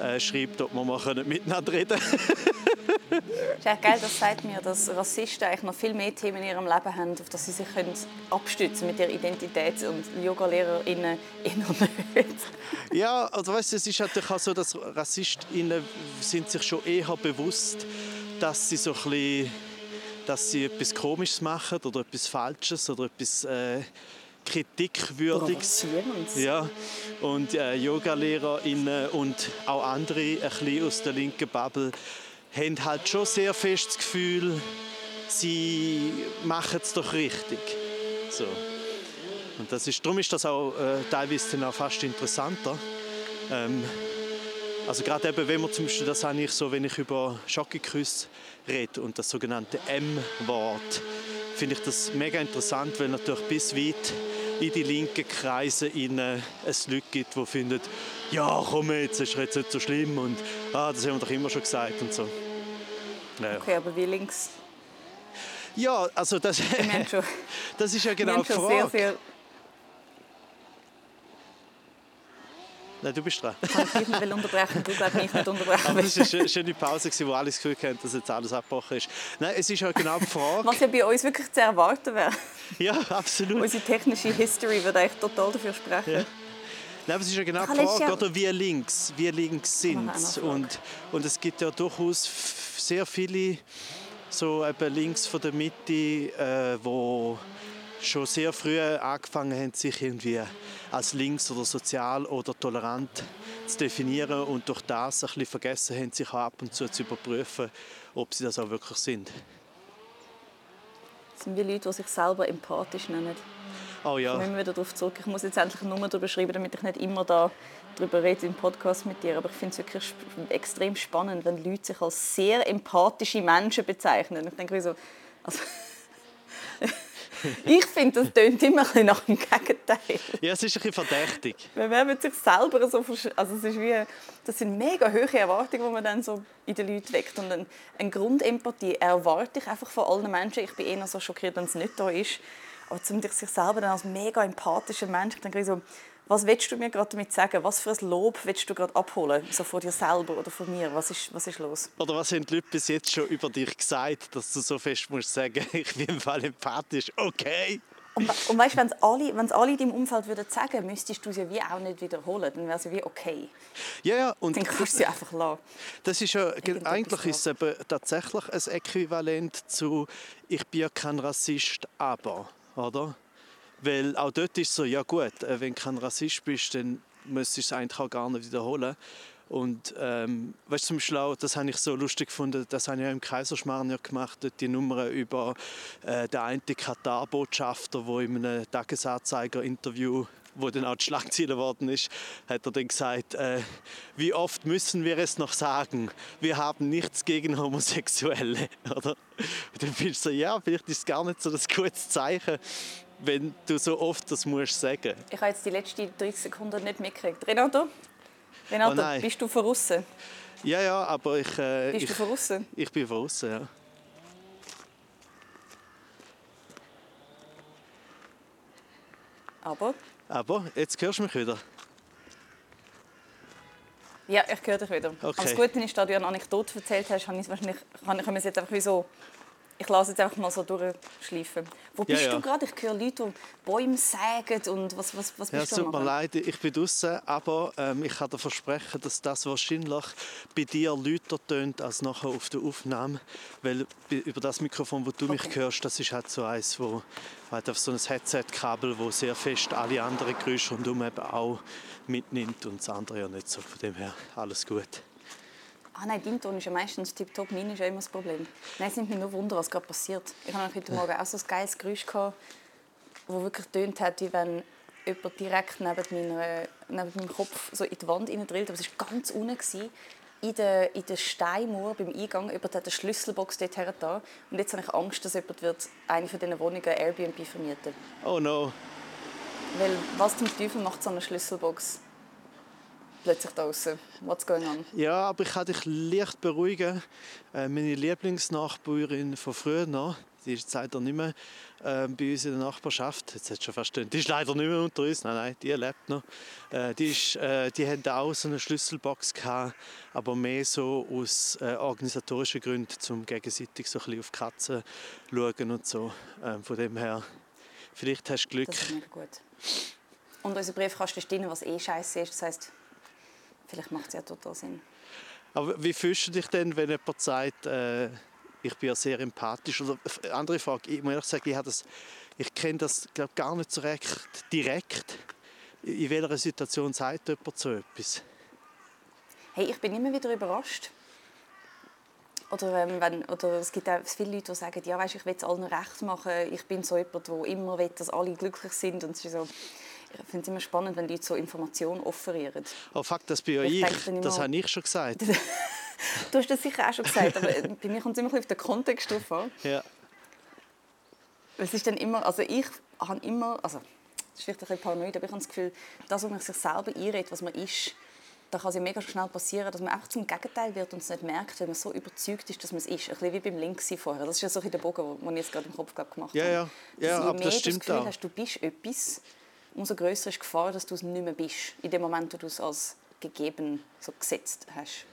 äh, schreibt, ob wir mal miteinander reden können. ist echt geil, das sagt mir, dass Rassisten eigentlich noch viel mehr Themen in ihrem Leben haben, auf das sie sich können abstützen mit ihrer Identität und Yoga-LehrerInnen eher nicht. Ja, also weißt, es ist natürlich auch so, dass RassistInnen sind sich schon eher bewusst, dass sie so ein bisschen, dass sie etwas Komisches machen oder etwas Falsches oder etwas äh, kritikwürdiges. Ja, und äh, Yogalehrerinnen und auch andere ein bisschen aus der linken Bubble haben halt schon sehr fest das Gefühl, sie machen es doch richtig. So. Und das ist, darum ist das auch äh, teilweise dann auch fast interessanter. Ähm, also gerade eben, wenn man zum Beispiel, das habe ich so, wenn ich über Schokoküsse rede und das sogenannte M-Wort, finde ich das mega interessant, weil natürlich bis weit in die linken Kreise in es Leute gibt, die finden, ja komm jetzt, ist jetzt nicht so schlimm und ah, das haben wir doch immer schon gesagt und so. Ja. Okay, aber wie links? Ja, also das, das ist ja genau die Frage. Sehr, sehr Nein, du bist dran. Kann ich nicht unterbrechen, du darfst mich nicht unterbrechen. Aber das war eine schöne Pause, wo alle das Gefühl hatten, dass jetzt alles abgebrochen ist. Nein, es ist ja genau die Frage... Was ja bei uns wirklich zu erwarten wäre. Ja, absolut. Unsere technische History würde eigentlich total dafür sprechen. Ja. Nein, aber es ist ja genau die Frage, oder wie links, wie links sind. Und, und es gibt ja durchaus sehr viele so eben links von der Mitte, äh, wo schon sehr früh angefangen haben, sich irgendwie als links oder sozial oder tolerant zu definieren und durch das ein bisschen vergessen haben, sich auch ab und zu zu überprüfen, ob sie das auch wirklich sind. Das sind wie Leute, die sich selber empathisch nennen. Oh ja. Kommen wir wieder darauf zurück. Ich muss jetzt endlich eine Nummer darüber schreiben, damit ich nicht immer da darüber rede im Podcast mit dir. Aber ich finde es wirklich extrem spannend, wenn Leute sich als sehr empathische Menschen bezeichnen. Ich denke so, also ich finde, das tönt immer ein nach dem Gegenteil. Ja, es ist ein bisschen verdächtig. Wenn man sich selber so also es ist wie, das sind mega hohe Erwartungen, die man dann so in den Leuten weckt. Und eine, eine Grundempathie erwarte ich einfach von allen Menschen. Ich bin eher so schockiert, wenn es nicht da ist. Aber zum sich selber dann als mega empathischer Mensch, dann so, was willst du mir gerade damit sagen? Was für ein Lob willst du gerade abholen? So von dir selber oder von mir? Was ist, was ist los? Oder was haben die Leute bis jetzt schon über dich gesagt, dass du so fest musst sagen, ich bin im Fall empathisch, okay? Und, und weißt, wenn es alle, wenn's alle in deinem Umfeld würden sagen, müsstest du sie wie auch nicht wiederholen, dann wäre es wie okay. Ja, ja. Und dann kannst du sie einfach lassen. Das ist ja, eigentlich ist es eben tatsächlich ein Äquivalent zu «Ich bin ja kein Rassist, aber», oder? Weil auch dort ist so, ja gut, äh, wenn du kein Rassist bist, dann müsstest du es eigentlich auch gar nicht wiederholen. Und ähm, weißt zum Schlau, das habe ich so lustig gefunden, das habe ich ja im Kaiserschmarrn gemacht, dort die Nummer über äh, den einen Katar-Botschafter, der in einem Tagesanzeiger-Interview wo dann auch die Schlagzeile geworden ist, hat er dann gesagt, äh, wie oft müssen wir es noch sagen, wir haben nichts gegen Homosexuelle, oder? Und dann bist du so, ja, vielleicht ist es gar nicht so das gutes Zeichen, wenn du so oft das musst sagen. Ich habe jetzt die letzten 30 Sekunden nicht mitgekriegt. Renato? Renato, oh bist du verrissen? Ja, ja, aber ich... Äh, bist ich, du verrissen? Ich bin verrissen, ja. Aber? Aber, jetzt hörst du mich wieder. Ja, ich höre dich wieder. Okay. Aber das Gute ist, da du eine Anekdote erzählt hast, kann ich, wahrscheinlich, kann ich es jetzt einfach wie so ich lasse jetzt einfach mal so durchschleifen. Wo bist ja. du gerade? Ich höre Leute, die Bäume sägen und was, was, was Ja, bist es du tut mir leid, ich bin draußen, aber ähm, ich kann dir versprechen, dass das wahrscheinlich bei dir lauter tönt als nachher auf der Aufnahme, weil über das Mikrofon, wo du Okay. mich hörst, das ist halt so eins, wo halt auf so ein Headset-Kabel, wo sehr fest alle anderen Geräusche rundum eben auch mitnimmt und das andere ja nicht so. Von dem her alles gut. Ah nein, dein Ton ist ja meistens tiptop, mein ist ja immer das Problem. Nein, es nimmt mich nur Wunder, was gerade passiert. Ich habe heute Morgen auch so ein geiles Geräusch gehabt, das wirklich tönt hat, wie wenn jemand direkt neben, meiner, neben meinem Kopf so in die Wand reindrillt. Aber es war ganz unten. Gewesen. In der, in der Steinmauer beim Eingang. Jemand hat eine Schlüsselbox dort hergetan. Und jetzt habe ich Angst, dass jemand wird eine von diesen Wohnungen Airbnb vermieten Oh no. Weil was zum Teufel macht so eine Schlüsselbox plötzlich da draußen? What's going on? Ja, aber ich kann dich leicht beruhigen. Äh, meine Lieblingsnachbarin von früher noch, die ist leider nicht mehr äh, bei uns in der Nachbarschaft. Jetzt hat schon fast die ist leider nicht mehr unter uns. Nein, nein, die lebt noch. Äh, die, ist, äh, die haben auch so eine Schlüsselbox gehabt, aber mehr so aus organisatorischen Gründen, um gegenseitig so ein bisschen auf die Katzen zu schauen und so. Ähm, von dem her, vielleicht hast du Glück. Das ist mega gut. Und unser Briefkasten ist drin, was eh scheiße ist. Das heisst, vielleicht macht es ja total Sinn. Aber wie fühlst du dich denn, wenn jemand sagt, äh, ich bin ja sehr empathisch? Oder eine andere Frage, ich muss ehrlich sagen, ich, das, ich kenne das glaub, gar nicht so recht direkt. In welcher Situation sagt jemand so etwas? Hey, ich bin immer wieder überrascht. Oder, ähm, wenn, oder es gibt auch viele Leute, die sagen, ja, weißt, ich will es allen recht machen. Ich bin so jemand, der immer will, dass alle glücklich sind. Und so, ich finde es immer spannend, wenn Leute so Informationen offerieren. Oh fuck, das bin ja Ich ich. immer- Das habe ich schon gesagt. Du hast das sicher auch schon gesagt, aber äh, bei mir kommt es immer auf den Kontext drauf an. ja. Es ist dann immer, also ich habe immer, also das ist vielleicht ein bisschen paranoid, aber ich habe das Gefühl, das, was man sich selber einredet, was man ist, da kann es ja mega schnell passieren, dass man einfach zum Gegenteil wird und es nicht merkt, wenn man so überzeugt ist, dass man es ist. Ein bisschen wie beim Link vorher. Das ist ja so ein der Bogen, den ich jetzt gerade im Kopf glaub, gemacht Ja, habe. ja. Ja, je aber das mehr du stimmt das Gefühl auch. hast, du bist etwas, umso größer ist die Gefahr, dass du es nicht mehr bist. In dem Moment, wo du es als gegeben, so gesetzt hast.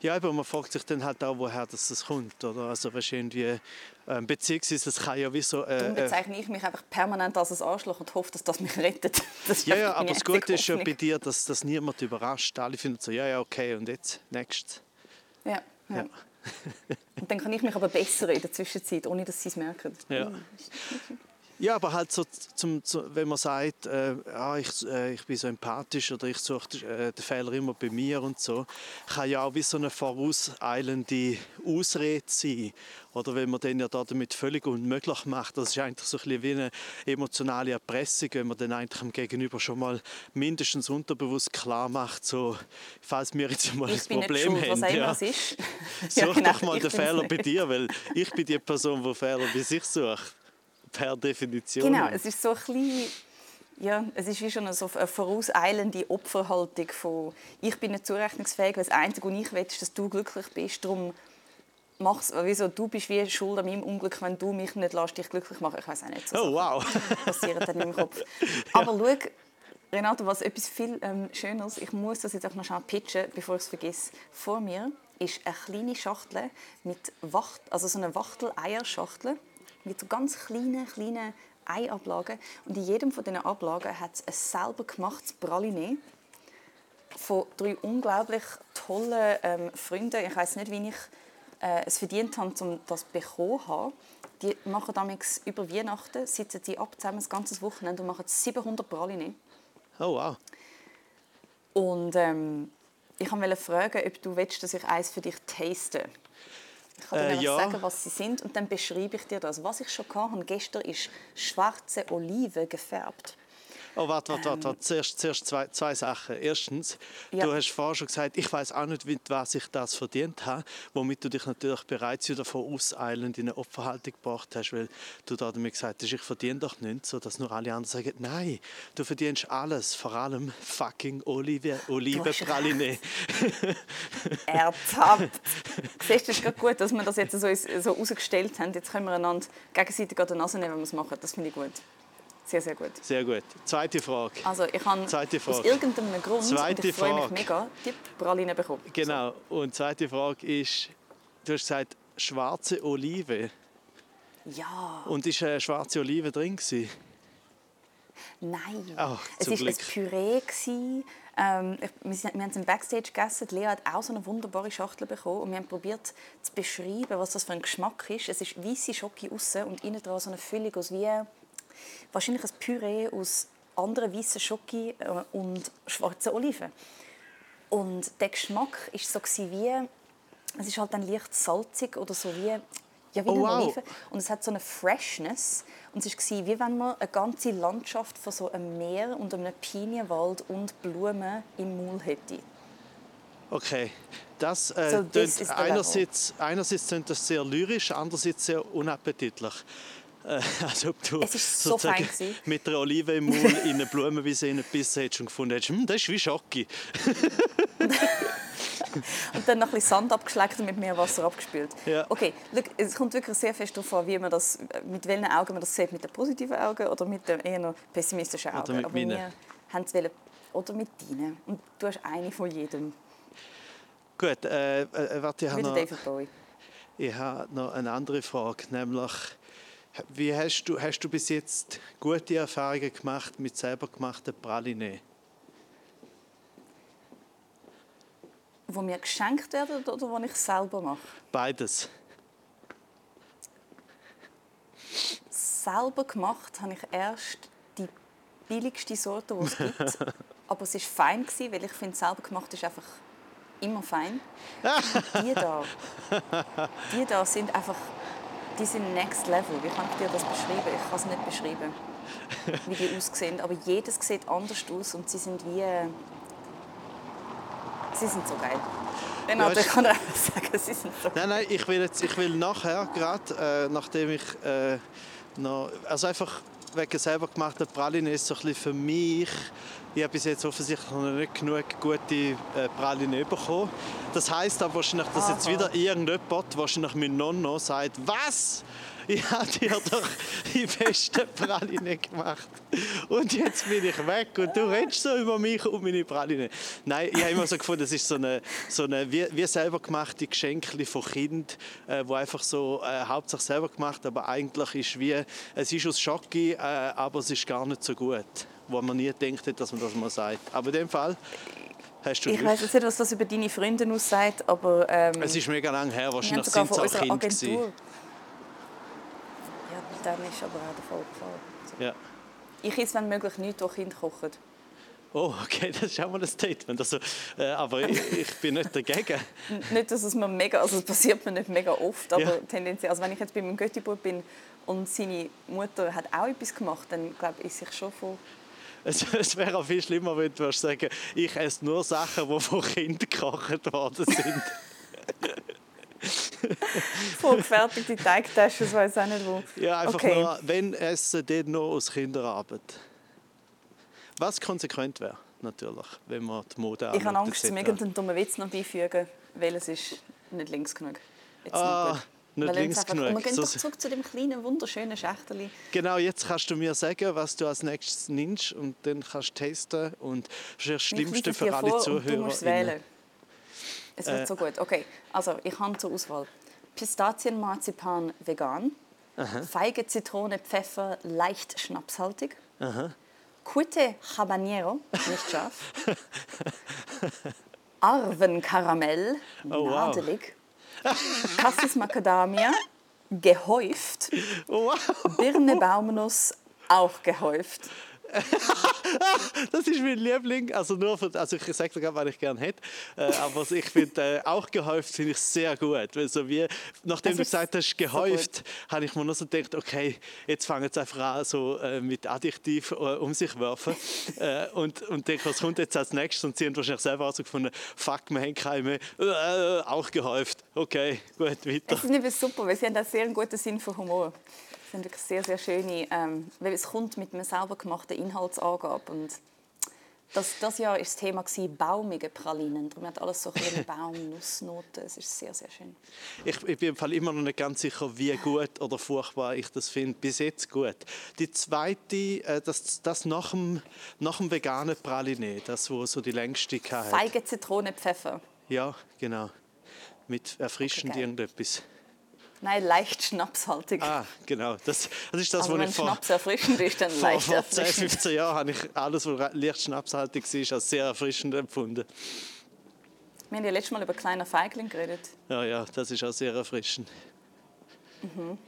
ja, aber man fragt sich dann halt auch, woher das, das kommt. Oder? Also, weißt, irgendwie, ähm, beziehungsweise es kann ja wie so... Darum Äh, äh, bezeichne ich mich einfach permanent als ein Arschloch und hoffe, dass das mich rettet. Das ja, ja, aber das Gute ist ja bei dir, dass das niemand überrascht. Alle finden so, ja, ja, okay, und jetzt, next. Ja, ja. Ja. Und dann kann ich mich aber bessern in der Zwischenzeit, ohne dass sie es merken. Ja. Ja, aber halt so, zum, zu, wenn man sagt, äh, ah, ich, äh, ich bin so empathisch oder ich suche äh, den Fehler immer bei mir und so, kann ja auch wie so eine vorauseilende Ausrede sein. Oder wenn man den ja da damit völlig unmöglich macht. Das ist eigentlich so ein bisschen wie eine emotionale Erpressung, wenn man dann eigentlich dem Gegenüber schon mal mindestens unterbewusst klar macht, so, falls wir jetzt mal Ich ein Problem schuld, haben. ja. Such genau, doch mal den Fehler nicht. bei dir, weil ich bin die Person, die Fehler bei sich sucht. Per Definition. Genau, es ist so ein bisschen, ja, es ist wie schon eine, so eine vorauseilende Opferhaltung von «Ich bin nicht zurechnungsfähig, weil das Einzige, was ich will, ist, dass du glücklich bist, darum mach's, wieso, du bist wie schuld an meinem Unglück, wenn du mich nicht lässt, dich glücklich machen. Ich weiß auch nicht, so Oh, wow. Passieren dann in meinem Kopf. Aber schau, Renato, was etwas viel ähm, Schöneres, ich muss das jetzt auch noch schnell pitchen, bevor ich es vergesse. Vor mir ist eine kleine Schachtel mit Wacht, also so eine Wachtel-Eierschachtel mit so ganz kleinen, kleinen Eiablagen. Und in jedem von diesen Ablagen hat es ein selber gemachtes Praline von drei unglaublich tollen ähm, Freunden. Ich weiß nicht, wie ich äh, es verdient habe, um das bekommen zu haben. Die machen damals über Weihnachten, sitzen die ab zusammen das ganze Wochenende und machen 700 Praline. Oh, wow. Und ähm, ich wollte fragen, ob du willst, dass ich eins für dich taste. Ich kann dir Äh, ja. sagen, was sie sind und dann beschreibe ich dir das. Was ich schon hatte, gestern ist schwarze Oliven gefärbt. Oh, warte, warte, warte. warte. Zuerst, zuerst zwei, zwei Sachen. Erstens, Ja. du hast vorher schon gesagt, ich weiß auch nicht, mit was ich das verdient habe, womit du dich natürlich bereits wieder vorauseilend in eine Opferhaltung gebracht hast, weil du da damit gesagt hast, ich verdiene doch nichts, sodass nur alle anderen sagen, nein, du verdienst alles, vor allem fucking Olive, Olivenpraline. Ertappt. Siehst du, es ist gerade gut, dass wir das jetzt so, so herausgestellt haben. Jetzt können wir einander gegenseitig an die Nase nehmen, wenn wir es machen. Das finde ich gut. Sehr, sehr gut. Sehr gut. Zweite Frage. Also ich habe Zweite aus Frage. irgendeinem Grund, Zweite und ich freue mich Frage. mega, die Praline bekommen. Genau. Und die zweite Frage ist, du hast gesagt, schwarze Olive. Ja. Und ist eine schwarze Olive drin? Gewesen? Nein. Oh, es war ein. Püree. gewesen. Ähm, wir, haben es im Backstage gegessen. Lea hat auch so eine wunderbare Schachtel bekommen. Und wir haben probiert zu beschreiben, was das für ein Geschmack ist. Es ist weiße Schoki außen und innen dran so eine Füllung aus wie wahrscheinlich ein Püree aus anderen weißen Schoki äh, und schwarzen Oliven. Und der Geschmack ist so wie es ist halt dann leicht salzig oder so wie ja, wie Oh, wow. Olive. Und es hat so eine Freshness. Und es war wie wenn man eine ganze Landschaft von so einem Meer und einem Pinienwald und Blumen im Maul hätte. Okay, das äh, So, einerseits, einerseits tönt das sehr lyrisch, andererseits sehr unappetitlich. Äh, als ob du so mit einer Olive im Maul in eine Blumenwiese gebissen hättest und gefunden hättest, hm, das ist wie Schocki. Und dann noch ein bisschen Sand abgeschleckt und mit Meerwasser abgespült. Ja. Okay, look, es kommt wirklich sehr fest darauf an, wie man das, mit welchen Augen man das sieht. Mit den positiven Augen oder mit den eher pessimistischen Oder Augen. mit Aber meinen. wir haben es wollen- Oder mit deinen. Und du hast eine von jedem. Gut, äh, äh, warte, ich habe noch, ich habe noch eine andere Frage, nämlich wie hast du, hast du bis jetzt gute Erfahrungen gemacht mit selber gemachten Praline? Wo mir geschenkt werden oder wo ich selber mache? Beides. selber gemacht habe ich erst die billigste Sorte, die es gibt. Aber es war fein, gewesen, weil ich finde, selber gemacht ist einfach immer fein. Die da, die da sind einfach, die sind next level. Wie kann ich dir das beschreiben? Ich kann es nicht beschreiben, wie die aussehen. Aber jedes sieht anders aus und sie sind wie, sie sind so geil. Renato, Ja, ich kann einfach sagen, sie sind so Nein, nein, ich will, jetzt, ich will nachher, gerade äh, nachdem ich äh, noch, also einfach wegen selber gemachter Praline ist so ein bisschen für mich, ich habe bis jetzt offensichtlich noch nicht genug gute äh, Praline bekommen. Das heißt aber wahrscheinlich, dass jetzt wieder irgendjemand, wahrscheinlich mein Nonno, sagt, was? Ich habe dir doch die beste Praline gemacht. Und jetzt bin ich weg und du redest so über mich und meine Praline. Nein, ich habe immer so gefunden, das ist so eine, so eine wie, wie selber gemachte Geschenke von Kind, äh, wo einfach so äh, hauptsächlich selber gemacht, aber eigentlich ist wie, es ist aus Schocke, äh, aber es ist gar nicht so gut. Wo man nie hat, dass man das mal sagt. Aber in dem Fall hast du Ich weiß jetzt nicht, was das über deine Freundin aussagt, aber ähm, Es ist mega lang her, wahrscheinlich sind es auch Kinder dann ist aber auch der Fall klar. Ja. Ich esse, wenn möglich, nichts, was Kinder kochen. Oh, okay, das ist auch mal ein Statement. Also, äh, aber ich, ich bin nicht dagegen. Nicht, dass es mir mega, also es passiert mir nicht mega oft, aber Ja. tendenziell, also wenn ich jetzt bei meinem Göttibub bin und seine Mutter hat auch etwas gemacht, dann glaube ich, esse ich schon von Es, es wäre auch viel schlimmer, wenn du sagen ich esse nur Sachen, die von Kindern gekocht worden sind. vorgefertigte Teigtaschen, ich weiß auch nicht wo. Ja, einfach Okay. nur, wenn Essen, dann nur aus Kinderarbeit. Was konsequent wäre, natürlich, wenn man die Mode Ich habe Angst, um etc. irgendeinen dummen Witz noch beifügen, weil es ist nicht links genug. Jetzt Ah, gut. nicht Wir lassen links einfach- genug. Wir gehen doch zurück zu dem kleinen, wunderschönen Schächterli. Genau, jetzt kannst du mir sagen, was du als nächstes nimmst und dann kannst du testen und das ist das Schlimmste für alle Zuhörer. du musst wählen. Es wird Äh. so gut. Okay, also ich habe zur Auswahl. Pistazienmarzipan vegan, Feige, Zitrone, Pfeffer, leicht schnapshaltig, Cuite Habanero, nicht scharf, Arvenkaramell, Oh, wow. nadelig, Cassis Macadamia, gehäuft, wow, Birne Baumnuss, auch gehäuft. das ist mein Liebling. Also nur für, also ich sage gerade, was ich gerne hätte. Äh, aber ich finde, äh, auch gehäuft finde ich sehr gut. Weil so wie, nachdem Das du gesagt hast, so gehäuft, habe ich mir nur so gedacht, okay, jetzt fangen sie einfach an, so äh, mit Adjektiv äh, um sich werfen. äh, und, und denke, was kommt jetzt als nächstes? Und sie haben wahrscheinlich selber auch so fuck, wir haben keine mehr. Auch gehäuft. Okay, gut, weiter. Es ist super, weil sie haben auch sehr einen guten Sinn für Humor. Es sind wirklich sehr, sehr schöne, ähm, weil es kommt mit einer selber gemachten Inhaltsangabe und das, das Jahr war das Thema baumige Pralinen. Darum hat alles so ein bisschen Baum, Nussnoten. Es ist sehr, sehr schön. Ich, ich bin im Fall immer noch nicht ganz sicher, wie gut oder furchtbar ich das finde. Bis jetzt gut. Die zweite, äh, das, das nach, dem, nach dem veganen Praline, das, wo so die längste hatte. Feige, Zitrone, Pfeffer. Ja, genau. Mit erfrischend Okay, irgendetwas. Nein, leicht schnapshaltig. Ah, genau. Das, das ist das, also was wenn ich vor, Schnaps erfrischend ist, dann vor, leicht vor 10, erfrischend. 15 Jahren habe ich alles, was leicht schnapshaltig war, als sehr erfrischend empfunden. Wir haben ja letztes Mal über kleiner Feigling geredet. Ja, ja, das ist auch sehr erfrischend. Kann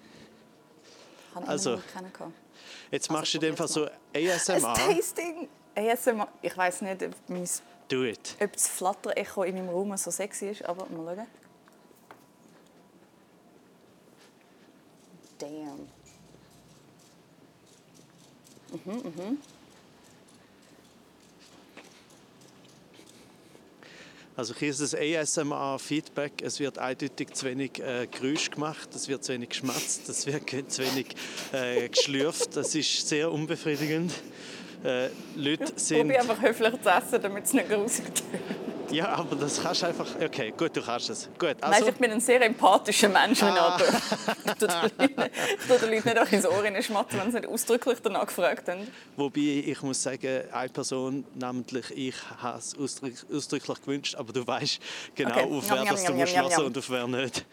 ich Also. Jetzt Also, machst du in dem Fall so Ein ASMR. Tasting! ASMR. Ich weiß nicht, ob, mein, Do it. ob das Flatter-Echo in meinem Raum so sexy ist, aber mal schauen. Damn. Also hier ist das ASMR-Feedback. Es wird eindeutig zu wenig äh, Geräusch gemacht, es wird zu wenig geschmatzt, es wird zu wenig äh, geschlürft. Das ist sehr unbefriedigend. Äh, Leute sind... Probier einfach höflich zu essen, damit es nicht tönt. Ja, aber das kannst du einfach... Okay, gut, du kannst es. Gut, also... du, ich bin ein sehr empathischer Mensch, wenn Ah. ich tue den Leuten- nicht auch ins Ohr schmatzen, wenn sie nicht ausdrücklich danach gefragt haben. Wobei ich muss sagen, eine Person, namentlich ich, habe es ausdrück- ausdrücklich gewünscht, aber du weißt genau, Okay. auf wer Njam, das du musst njam, hören njam. und auf wer nicht.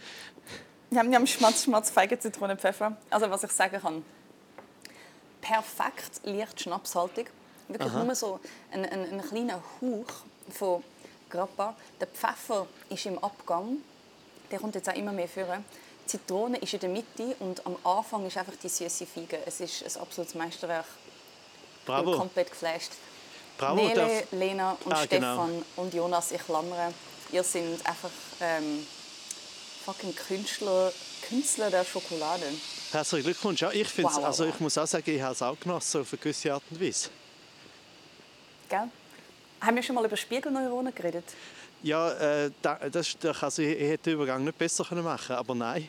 Wir haben, wir haben Schmatz, Schmatz, Feige, Zitrone, Pfeffer. Also was ich sagen kann. Perfekt leicht schnapshaltig. Wirklich nur so ein, ein, ein kleiner Hauch von Grappa. Der Pfeffer ist im Abgang. Der kommt jetzt auch immer mehr vor. Die Zitrone ist in der Mitte und am Anfang ist einfach die süße Feige. Es ist ein absolutes Meisterwerk. Ich bin Bravo, komplett geflasht. bravo. Nele, darf- Lena und Ah, Stefan genau. und Jonas, ich klammere. Ihr sind einfach ähm, fucking Künstler, Künstler der Schokolade. Herzlichen Glückwunsch. Ja, ich, find's, Wow, wow, also ich muss auch sagen, ich habe es auch genossen, auf eine gewisse Art und Weise. Gell? Haben wir schon mal über Spiegelneuronen geredet? Ja, äh, da, das, da, also ich, ich hätte den Übergang nicht besser können machen aber nein.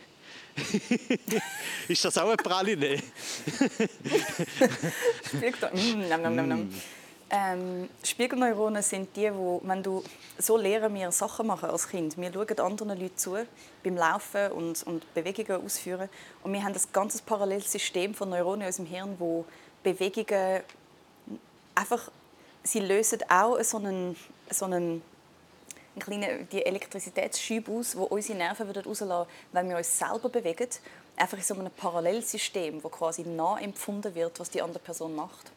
ist das auch eine Praline? Spiegel mm, nam, nam, nam, nam. Ähm, Spiegelneuronen sind die, wo, wenn du so lernen wir Sachen machen als Kind. Wir schauen anderen Leuten zu beim Laufen und, und Bewegungen ausführen und wir haben das ganze paralleles System von Neuronen in unserem Hirn, wo Bewegungen einfach sie lösen auch so einen, so einen einen kleinen die Elektrizitätsschübe aus, wo unsere Nerven würden rauslassen, wenn wir uns selber bewegen. Einfach in so einem Parallelsystem, wo quasi nachempfunden wird, was die andere Person macht.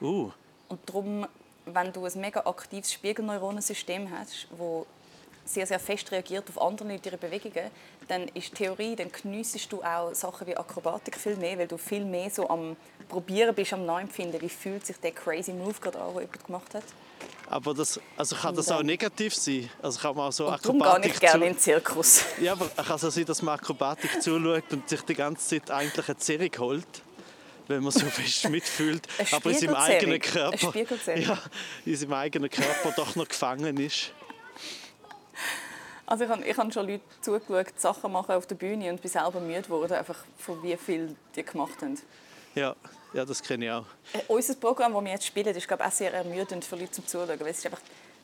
Uh, Und darum, wenn du ein mega aktives Spiegelneuronensystem hast, wo sehr, sehr fest reagiert auf andere Leute ihre Bewegungen, dann ist die Theorie, dann geniessest du auch Sachen wie Akrobatik viel mehr, weil du viel mehr so am Probieren bist, am Nachempfinden, wie fühlt sich der crazy Move gerade an, den jemand gemacht hat. aber das, also kann das auch negativ sein? Also kann man auch so Und darum gehe Akrobatik ich gerne zu- in den Zirkus. Ja, aber kann es auch sein, dass man Akrobatik zuschaut und sich die ganze Zeit eigentlich eine Zerrung holt? Wenn man so fest mitfühlt, aber in seinem eigenen Körper, ja, in seinem eigenen Körper doch noch gefangen ist. Also ich habe, ich habe schon Leute zugeschaut, Sachen machen auf der Bühne und bin selber müde geworden, einfach von wie viel die gemacht haben. Ja, ja das kenne ich auch. Äh, unser Programm, das wir jetzt spielen, ist glaube ich, auch sehr ermüdend für Leute zum Zuschauen. Weil es ist einfach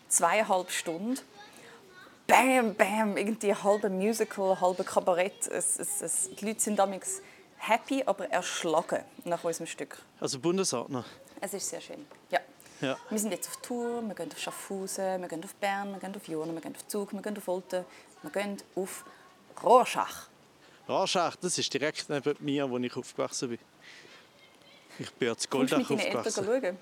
zweieinhalb Stunden. Bam, bam, irgendwie halbe Musical, halbe Kabarett. Es, es, es, die Leute sind damals happy, aber erschlagen nach unserem Stück. Also Bundesordner. Es ist sehr schön. Ja. Ja. Wir sind jetzt auf Tour, wir gehen auf Schaffhausen, wir gehen auf Bern, wir gehen auf Jona, wir gehen auf Zug, wir gehen auf Olten, wir gehen auf Rorschach. Rorschach, das ist direkt neben mir, wo ich aufgewachsen bin. Ich bin ja zu Goldach mit deinen Eltern?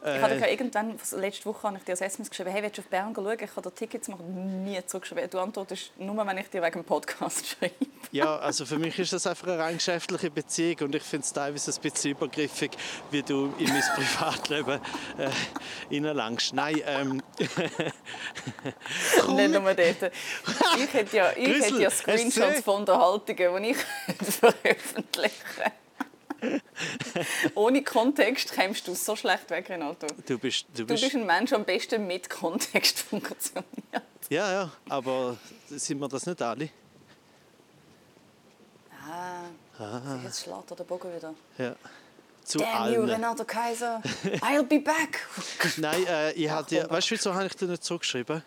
Ich habe dir irgendwann, letzte Woche habe ich dir als SMS geschrieben, hey, willst du auf Bern schauen? Ich kann dir Tickets machen. Nie zurückgeschrieben. Du antwortest nur, wenn ich dir wegen dem Podcast schreibe. Ja, also für mich ist das einfach eine rein geschäftliche Beziehung und ich finde es teilweise ein bisschen übergriffig, wie du in mein Privatleben äh, reinlangst. Nein, ähm, Nicht nur dort. Ich hätte ja, ich Grüssel, hätte ja Screenshots von Unterhaltungen, die ich veröffentliche. Ohne Kontext kommst du so schlecht weg, Renato. du bist, du Du bist, bist ein Mensch, der am besten mit Kontext funktioniert. ja, ja, aber sind wir das nicht alle? Ah, jetzt schlägt er den Bogen wieder. Ja. Zu Damn you, allen. Renato Kaiser. I'll be back. Nein, äh, ich Ach, hatte, weißt du, wieso habe ich dir nicht zurückgeschrieben?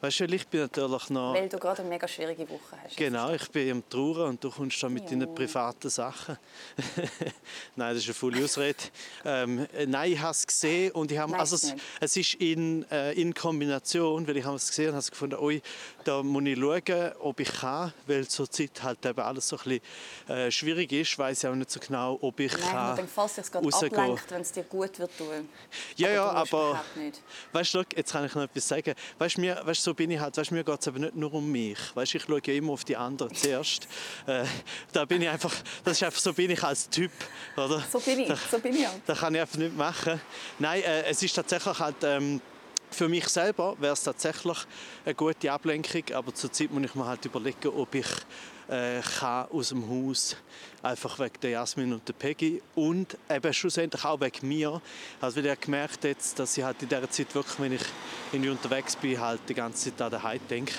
Weißt du, ich bin natürlich noch... Weil du gerade eine mega schwierige Woche hast. Genau, ich bin am Trauern und du kommst dann mit Ja. deinen privaten Sachen. nein, das ist eine volle Ausrede. Ähm, äh, nein, ich habe es gesehen und ich habe, Nein, also es, es ist in, äh, in Kombination, weil ich habe es gesehen und habe gefunden, ui, da muss ich schauen, ob ich kann, weil zurzeit halt eben alles so ein bisschen äh, schwierig ist, weiß ich auch nicht so genau, ob ich Nein, kann denke, falls sich gerade ablenkt, wenn es dir gut wird tun. Ja, ja, aber- überhaupt nicht. Weißt du, jetzt kann ich noch etwas sagen. Weißt du, mir, weißt, du, so bin ich halt. Weißt, du, mir geht es aber nicht nur um mich. Weißt, du, ich schaue ja immer auf die anderen zuerst. Äh, da bin ich einfach, das ist einfach so bin ich als Typ, oder? So bin ich, so bin ich auch. Das kann ich einfach nicht machen. Nein, äh, es ist tatsächlich halt. Ähm, für mich selber wäre es tatsächlich eine gute Ablenkung, aber zurzeit muss ich mir halt überlegen, ob ich äh, kann aus dem Haus einfach wegen der Jasmin und der Peggy und eben schlussendlich auch wegen mir. Also ich habe gemerkt jetzt, dass ich halt in dieser Zeit wirklich, wenn ich irgendwie unterwegs bin, halt die ganze Zeit an daheim denke.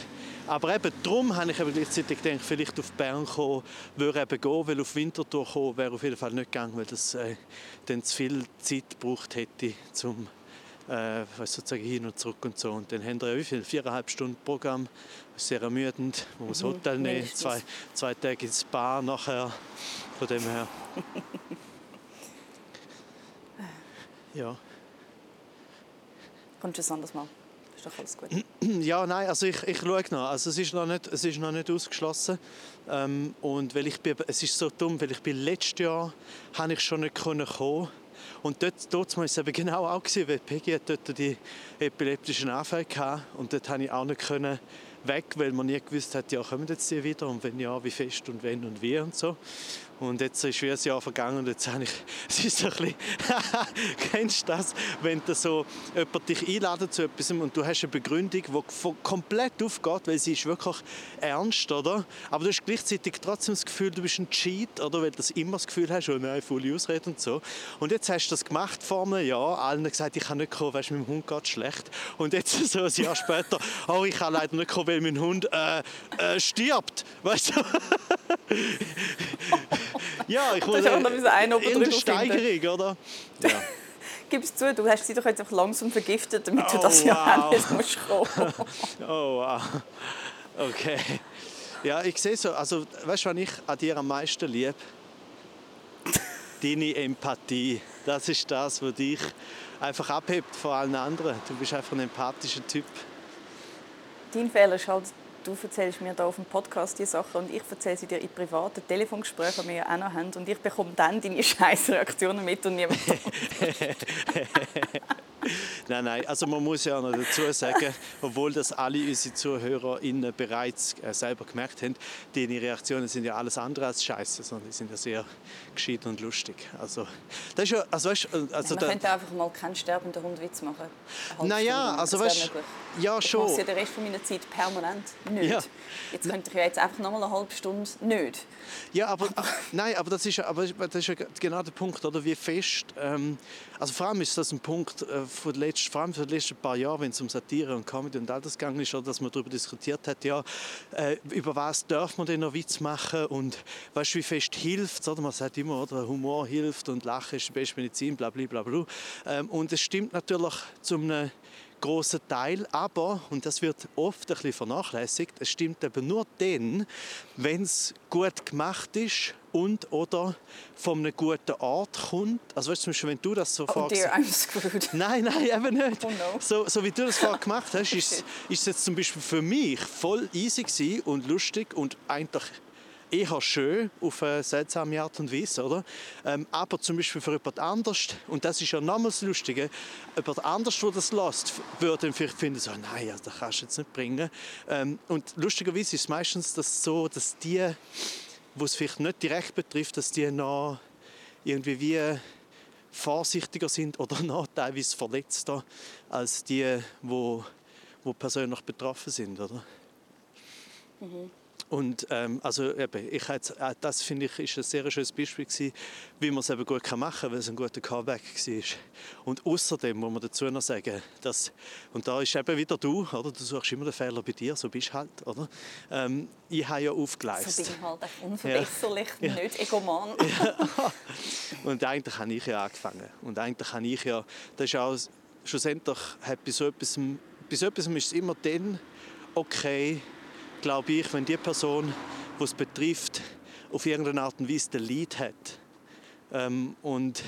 Aber eben darum habe ich eben gleichzeitig gedacht, vielleicht auf Bern kommen, würde eben gehen, weil auf Winterthur kommen wäre auf jeden Fall nicht gegangen, weil das äh, dann zu viel Zeit gebraucht hätte, zum äh, sozusagen hin und zurück und so. Und dann haben wir ja wie viel? Viereinhalb Stunden Programm, sehr ermüdend. Man muss Hotel nehmen, zwei, zwei Tage ins Spa nachher. Von dem her. ja. Du es anders mal? Ist doch alles gut. Ja, nein, also ich, ich schaue noch. Also es ist noch nicht, es ist noch nicht ausgeschlossen. Ähm, und weil ich bin, es ist so dumm, weil ich bin letztes Jahr habe ich schon nicht können kommen. Und dort, dort war es eben genau auch, gewesen, weil Peggy hat dort die epileptischen Anfälle hatte. Und dort konnte ich auch nicht können weg, weil man nie gewusst hat, ja, kommen jetzt die wieder und wenn ja, wie fest und wenn und wie und so. Und jetzt ist wie ein Jahr vergangen und jetzt habe ich, es ist so ein bisschen, kennst du das, wenn du so jemand dich einladet zu etwas und du hast eine Begründung, die komplett aufgeht, weil sie ist wirklich ernst, oder? Aber du hast gleichzeitig trotzdem das Gefühl, du bist ein Cheat, oder? Weil du immer das Gefühl hast, oh nein, volle Ausrede und so. Und jetzt hast du das gemacht vor einem Jahr, allen gesagt, ich kann nicht kommen, weißt, meinem Hund geht schlecht. Und jetzt so ein Jahr später, oh, ich kann leider nicht kommen, weil mein Hund äh, äh, stirbt, weißt du? Ja, ich Das ist auch ein oben. Steigerung, oder? Ja. Gib es zu, du hast sie doch jetzt einfach langsam vergiftet, damit du Oh, das Jahr wow. nicht musst kommen. Oh, wow. Okay. Ja, ich sehe so, also weißt du, was ich an dir am meisten liebe? Deine Empathie. Das ist das, was dich einfach abhebt von allen anderen. Du bist einfach ein empathischer Typ. Dein Fehler ist halt, du erzählst mir da auf dem Podcast die Sachen und ich erzähle sie dir in privaten Telefongesprächen, die wir ja auch noch haben. Und ich bekomme dann deine scheiß Reaktionen mit und niemand Nein, nein, also man muss ja auch noch dazu sagen, obwohl das alle unsere ZuhörerInnen bereits äh, selber gemerkt haben, deine Reaktionen sind ja alles andere als scheiße, sondern die sind ja sehr gescheit und lustig. Also, das ist ja, also weißt, du, also Man da, könnte einfach mal keinen sterbenden Hundwitz machen. Eine halbe Naja, also weißt- möglich. Ja, Ich schon. mache ja den Rest von meiner Zeit permanent nicht. Ja. Jetzt könnte ich ja jetzt einfach noch mal eine halbe Stunde nicht. Ja, aber nein, aber das ist, aber das ist ja genau der Punkt, oder? Wie fest. Ähm, also vor allem ist das ein Punkt äh, von den letzten, vor allem von den letzten paar Jahren, wenn es um Satire und Comedy und all das gegangen ist, oder, dass man darüber diskutiert hat, ja, äh, über was darf man denn noch Witz machen und weißt du, wie fest hilft oder? Man sagt immer, oder, Humor hilft und Lachen ist die beste Medizin, bla bla bla bla. Ähm, und es stimmt natürlich zum einem großen Teil, aber, und das wird oft ein bisschen vernachlässigt, es stimmt eben nur dann, wenn es gut gemacht ist und oder von einem guten Ort kommt. Also weißt du, zum Beispiel, wenn du das so Oh dear, I'm screwed. Nein, nein, eben nicht. Oh no. so, so wie du das vorher gemacht hast, ist, ist es jetzt zum Beispiel für mich voll easy und lustig und eigentlich eher schön auf eine seltsame Art und Weise, oder? Ähm, aber zum Beispiel für jemand anders, und das ist ja nochmals das Lustige, jemand anders, der das lässt, würde dann vielleicht finden, so, nein, ja, das kannst du jetzt nicht bringen. Ähm, und lustigerweise ist es meistens das so, dass die, wo es vielleicht nicht direkt betrifft, dass die noch irgendwie wie vorsichtiger sind oder noch teilweise verletzter als die, wo, wo persönlich betroffen sind, oder? Und ähm, also eben, ich hätte, äh, das finde ich ist ein sehr schönes Beispiel gewesen, wie man es eben gut kann machen kann, weil es ein guter Comeback war. Und außerdem muss man dazu noch sagen, dass, und da ist eben wieder du, oder? du suchst immer den Fehler bei dir, so bist du halt, oder? Ähm, ich habe ja So aufgeleistet. bin ich halt unverbesserlich, nicht egoman. Und eigentlich habe ich ja angefangen. Und eigentlich habe ich ja, das ist auch, schlussendlich hat bei so etwas bei so etwas ist es immer dann okay, glaube ich, wenn die Person, die es betrifft, auf irgendeine Art und Weise den Lead hat. Ähm, und,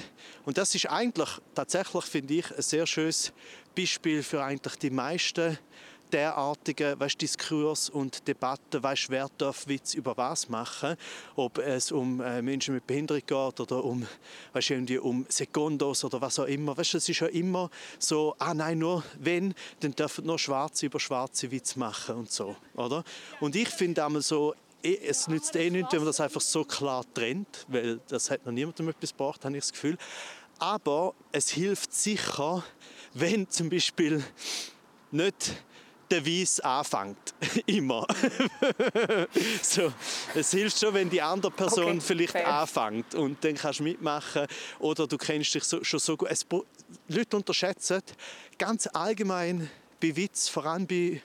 und das ist eigentlich tatsächlich, finde ich, ein sehr schönes Beispiel für eigentlich die meisten derartigen weißt, Diskurs und Debatten, weißt, wer darf Witz über was machen, ob es um äh, Menschen mit Behinderung geht oder um, weißt, irgendwie um Sekundos oder was auch immer. Weißt, es ist ja immer so, ah nein, nur wenn, dann dürfen nur Schwarze über schwarze Witz machen und so, oder? Und ich finde einmal so, eh, es nützt eh nichts, wenn man das einfach so klar trennt, weil das hat noch niemandem etwas gebracht, habe ich das Gefühl. Aber es hilft sicher, wenn zum Beispiel nicht der Weiss anfängt. Immer. so, es hilft schon, wenn die andere Person okay, vielleicht fair. anfängt und dann kannst du mitmachen oder du kennst dich so, schon so gut. Es, Leute unterschätzen ganz allgemein bei Witz, vor allem bei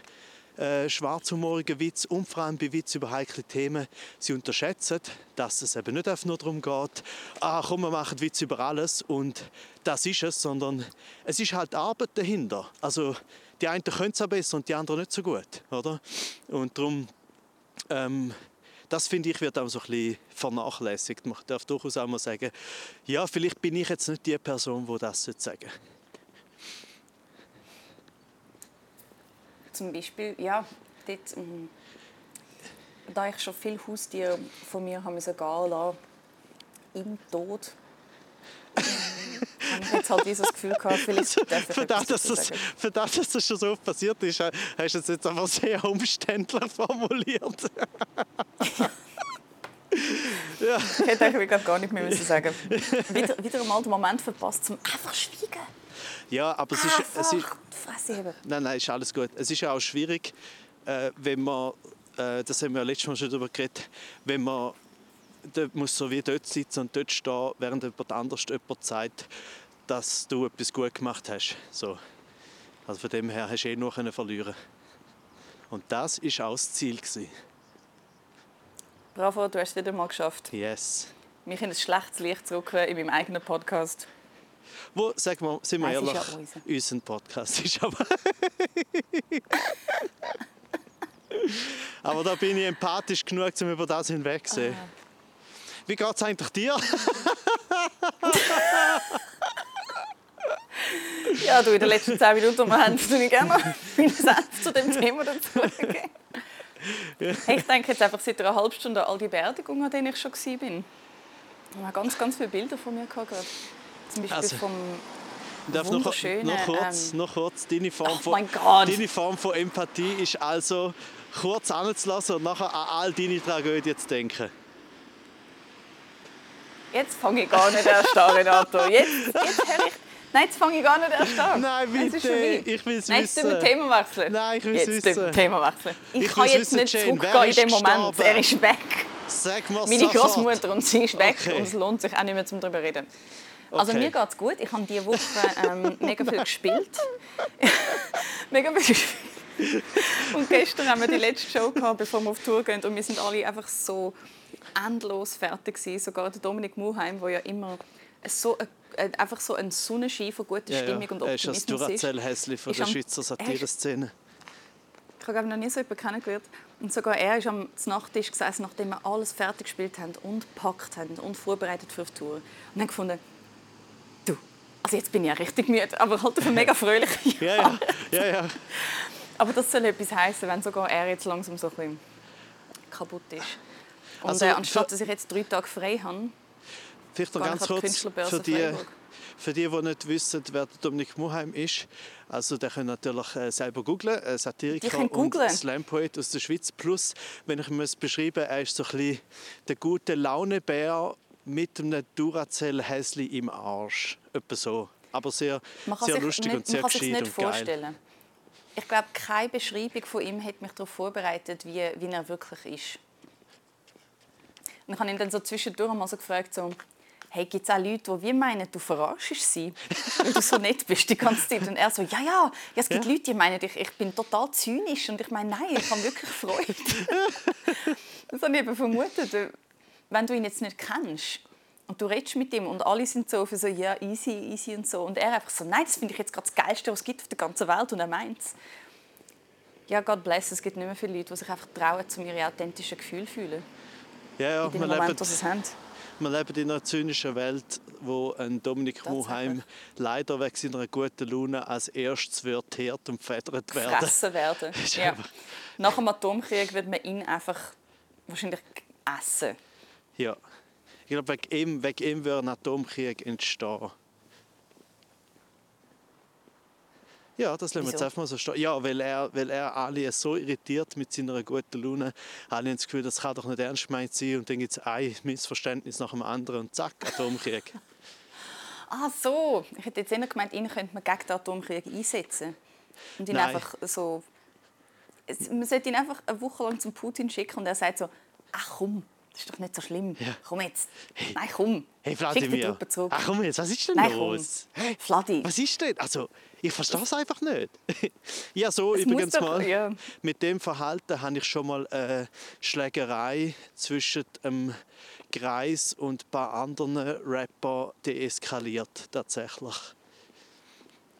äh, schwarzhumorigen Witz und vor allem bei Witz über heikle Themen, sie unterschätzen, dass es eben nicht einfach nur darum geht, ah, komm, wir machen Witz über alles und das ist es, sondern es ist halt Arbeit dahinter. Also die einen können es besser und die anderen nicht so gut, oder? Und darum, ähm, das finde ich, wird auch so ein bisschen vernachlässigt. Man darf durchaus auch mal sagen, ja, vielleicht bin ich jetzt nicht die Person, die das sagen sollte. Zum Beispiel, ja, dort, ähm, da ich schon viele Haustiere von mir haben gehen im Tod, ich jetzt halt dieses Gefühl gehabt, vielleicht ich für das, dass das, für das, dass das schon so oft passiert ist, hast du es jetzt einfach sehr umständlich formuliert. ja. Ich hätte eigentlich gar nicht mehr sagen wieder, wieder einmal den Moment verpasst, zum einfach schweigen. Ja, aber es ist, es ist Nein, nein, ist alles gut. Es ist ja auch schwierig, äh, wenn man, äh, das haben wir ja letztes Mal schon darüber geredet, wenn man der muss so wie dort sitzen und dort stehen, während jemand anders jemand sagt, dass du etwas gut gemacht hast. So. Also von dem her hast du eh nur verlieren Und das war auch das Ziel. Gewesen. Bravo, du hast es wieder mal geschafft. Yes. Mich in ein schlechtes Licht zu rücken in meinem eigenen Podcast. Wo, sag mal, sind wir ehrlich, ja unser Podcast ist aber... aber da bin ich empathisch genug, um über das hinwegzusehen. Wie geht es eigentlich dir? ja, du, in den letzten zehn Minuten haben ich gerne noch meinen Senf zu dem Thema dazu gegeben. Ich denke jetzt einfach seit einer halben Stunde an all die Beerdigungen, an denen ich schon war. Ich habe ganz, ganz viele Bilder von mir gehabt. Zum Beispiel also, vom darf noch, noch, kurz, ähm, noch kurz deine Form, oh von, deine Form von Empathie ist also kurz anzulassen und nachher an all deine Tragödien zu denken. Jetzt fange ich gar nicht erst an, Renato. Jetzt, jetzt höre ich... Nein, jetzt fange ich gar nicht erst an. Nein, bitte. Ich will es Nein, jetzt wissen. Jetzt Thema wechseln. Nein, ich will es wissen. Jetzt Thema wechseln. Ich, ich kann jetzt nicht Jane, zurückgehen in dem Moment. Gestorben? Er ist weg. Sag mal Meine Großmutter und sie ist weg okay. und es lohnt sich auch nicht mehr, um darüber zu reden. Also okay. mir geht es gut. Ich habe diese Woche ähm, mega viel gespielt. mega viel gespielt. Und gestern haben wir die letzte Show gehabt, bevor wir auf Tour gehen und wir sind alle einfach so endlos fertig gewesen. Sogar der Dominik Muheim, der ja immer so ein, einfach so ein Sonnenschein von guter ja, Stimmung ja. und Optimismus ist. Er ist das Duracell-Häsli von der Schweizer Satire-Szene. Ich habe noch nie so jemanden kennengelernt. Und sogar er ist am Nachttisch gesessen, nachdem wir alles fertig gespielt haben und gepackt haben und vorbereitet für die Tour. Und dann gefunden, du, also jetzt bin ich ja richtig müde, aber halt auf eine mega fröhliche ja, ja. ja, ja. Aber das soll etwas heißen, wenn sogar er jetzt langsam so ein bisschen kaputt ist. Und also, äh, anstatt dass ich jetzt drei Tage frei habe, vielleicht noch ganz kurz für die, für die, die nicht wissen, wer Dominik Muheim ist, also der können natürlich äh, selber googlen, äh, Satiriker und Slam-Poet aus der Schweiz. Plus, wenn ich es beschreiben er ist so ein bisschen der gute Launebär mit einem Duracell-Häsli im Arsch. Etwa so. Aber sehr, sehr lustig nicht, und sehr gescheit und vorstellen. geil. Ich glaube, keine Beschreibung von ihm hat mich darauf vorbereitet, wie, wie er wirklich ist. Und ich habe ihn dann so zwischendurch mal so gefragt, so, hey, gibt es auch Leute, die meinen, du verarschst sie, weil du so nett bist die ganze Zeit? Und er so, ja, ja, ja es gibt ja. Leute, die meinen, ich, ich bin total zynisch. Und ich meine, nein, ich habe wirklich Freude. das habe ich eben vermutet. Wenn du ihn jetzt nicht kennst und du redest mit ihm und alle sind so für so, ja, easy, easy und so. Und er einfach so, nein, das finde ich jetzt gerade das Geilste, was es gibt auf der ganzen Welt. Und er meint es. Ja, God bless, es gibt nicht mehr viele Leute, die sich einfach trauen, um ihre authentischen Gefühle zu fühlen. Ja, ja, In dem Moment, es haben. wir leben in einer zynischen Welt, wo ein Dominik. Muheim leider wegen seiner guten Laune als erstes wird teert und gefedert werden. gefressen werden. Ja. Nach dem Atomkrieg wird man ihn einfach wahrscheinlich essen. Ja. Ich glaube, wegen ihm, wegen ihm wird ein Atomkrieg entstehen. Ja, das lassen wir jetzt Wieso? einfach mal so stehen. Ja, weil er, weil er alle so irritiert mit seiner guten Laune. Alle haben das Gefühl, das kann doch nicht ernst gemeint sein. Und dann gibt es ein Missverständnis nach dem anderen und zack, Atomkrieg. Ah, so. Ich hätte jetzt eher gemeint, ihn könnte man gegen den Atomkrieg einsetzen. Und ihn Nein. einfach so... Man sollte ihn einfach eine Woche lang zum Putin schicken und er sagt so, ach komm, das ist doch nicht so schlimm. Ja. Komm jetzt. Nein, komm. Hey, Schick Vladimir. Zurück. Ach komm jetzt, was ist denn Nein, komm. los? Hey, Vladi. was ist denn? Also, ich verstehe es einfach nicht. ja, so muss übrigens doch- mal. ja. Mit dem Verhalten habe ich schon mal eine Schlägerei zwischen dem Kreis und ein paar anderen Rapper deeskaliert, tatsächlich.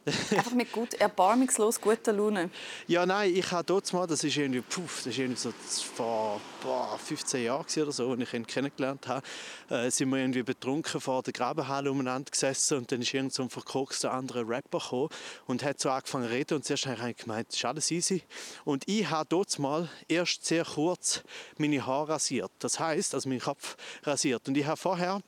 Einfach mit gut, erbarmungslos guter Laune. Ja, nein, ich habe dort mal, das ist irgendwie, puh, das ist irgendwie so vor boah, 15 Jahren oder so, als ich ihn kennengelernt habe, äh, sind wir irgendwie betrunken vor der Grabenhalle umeinander gesessen und dann ist irgend so ein verkorkster anderer Rapper gekommen und hat so angefangen zu reden und zuerst habe ich gemeint, das ist alles easy. Und ich habe dort mal erst sehr kurz meine Haare rasiert, das heißt, also meinen Kopf rasiert und ich habe vorher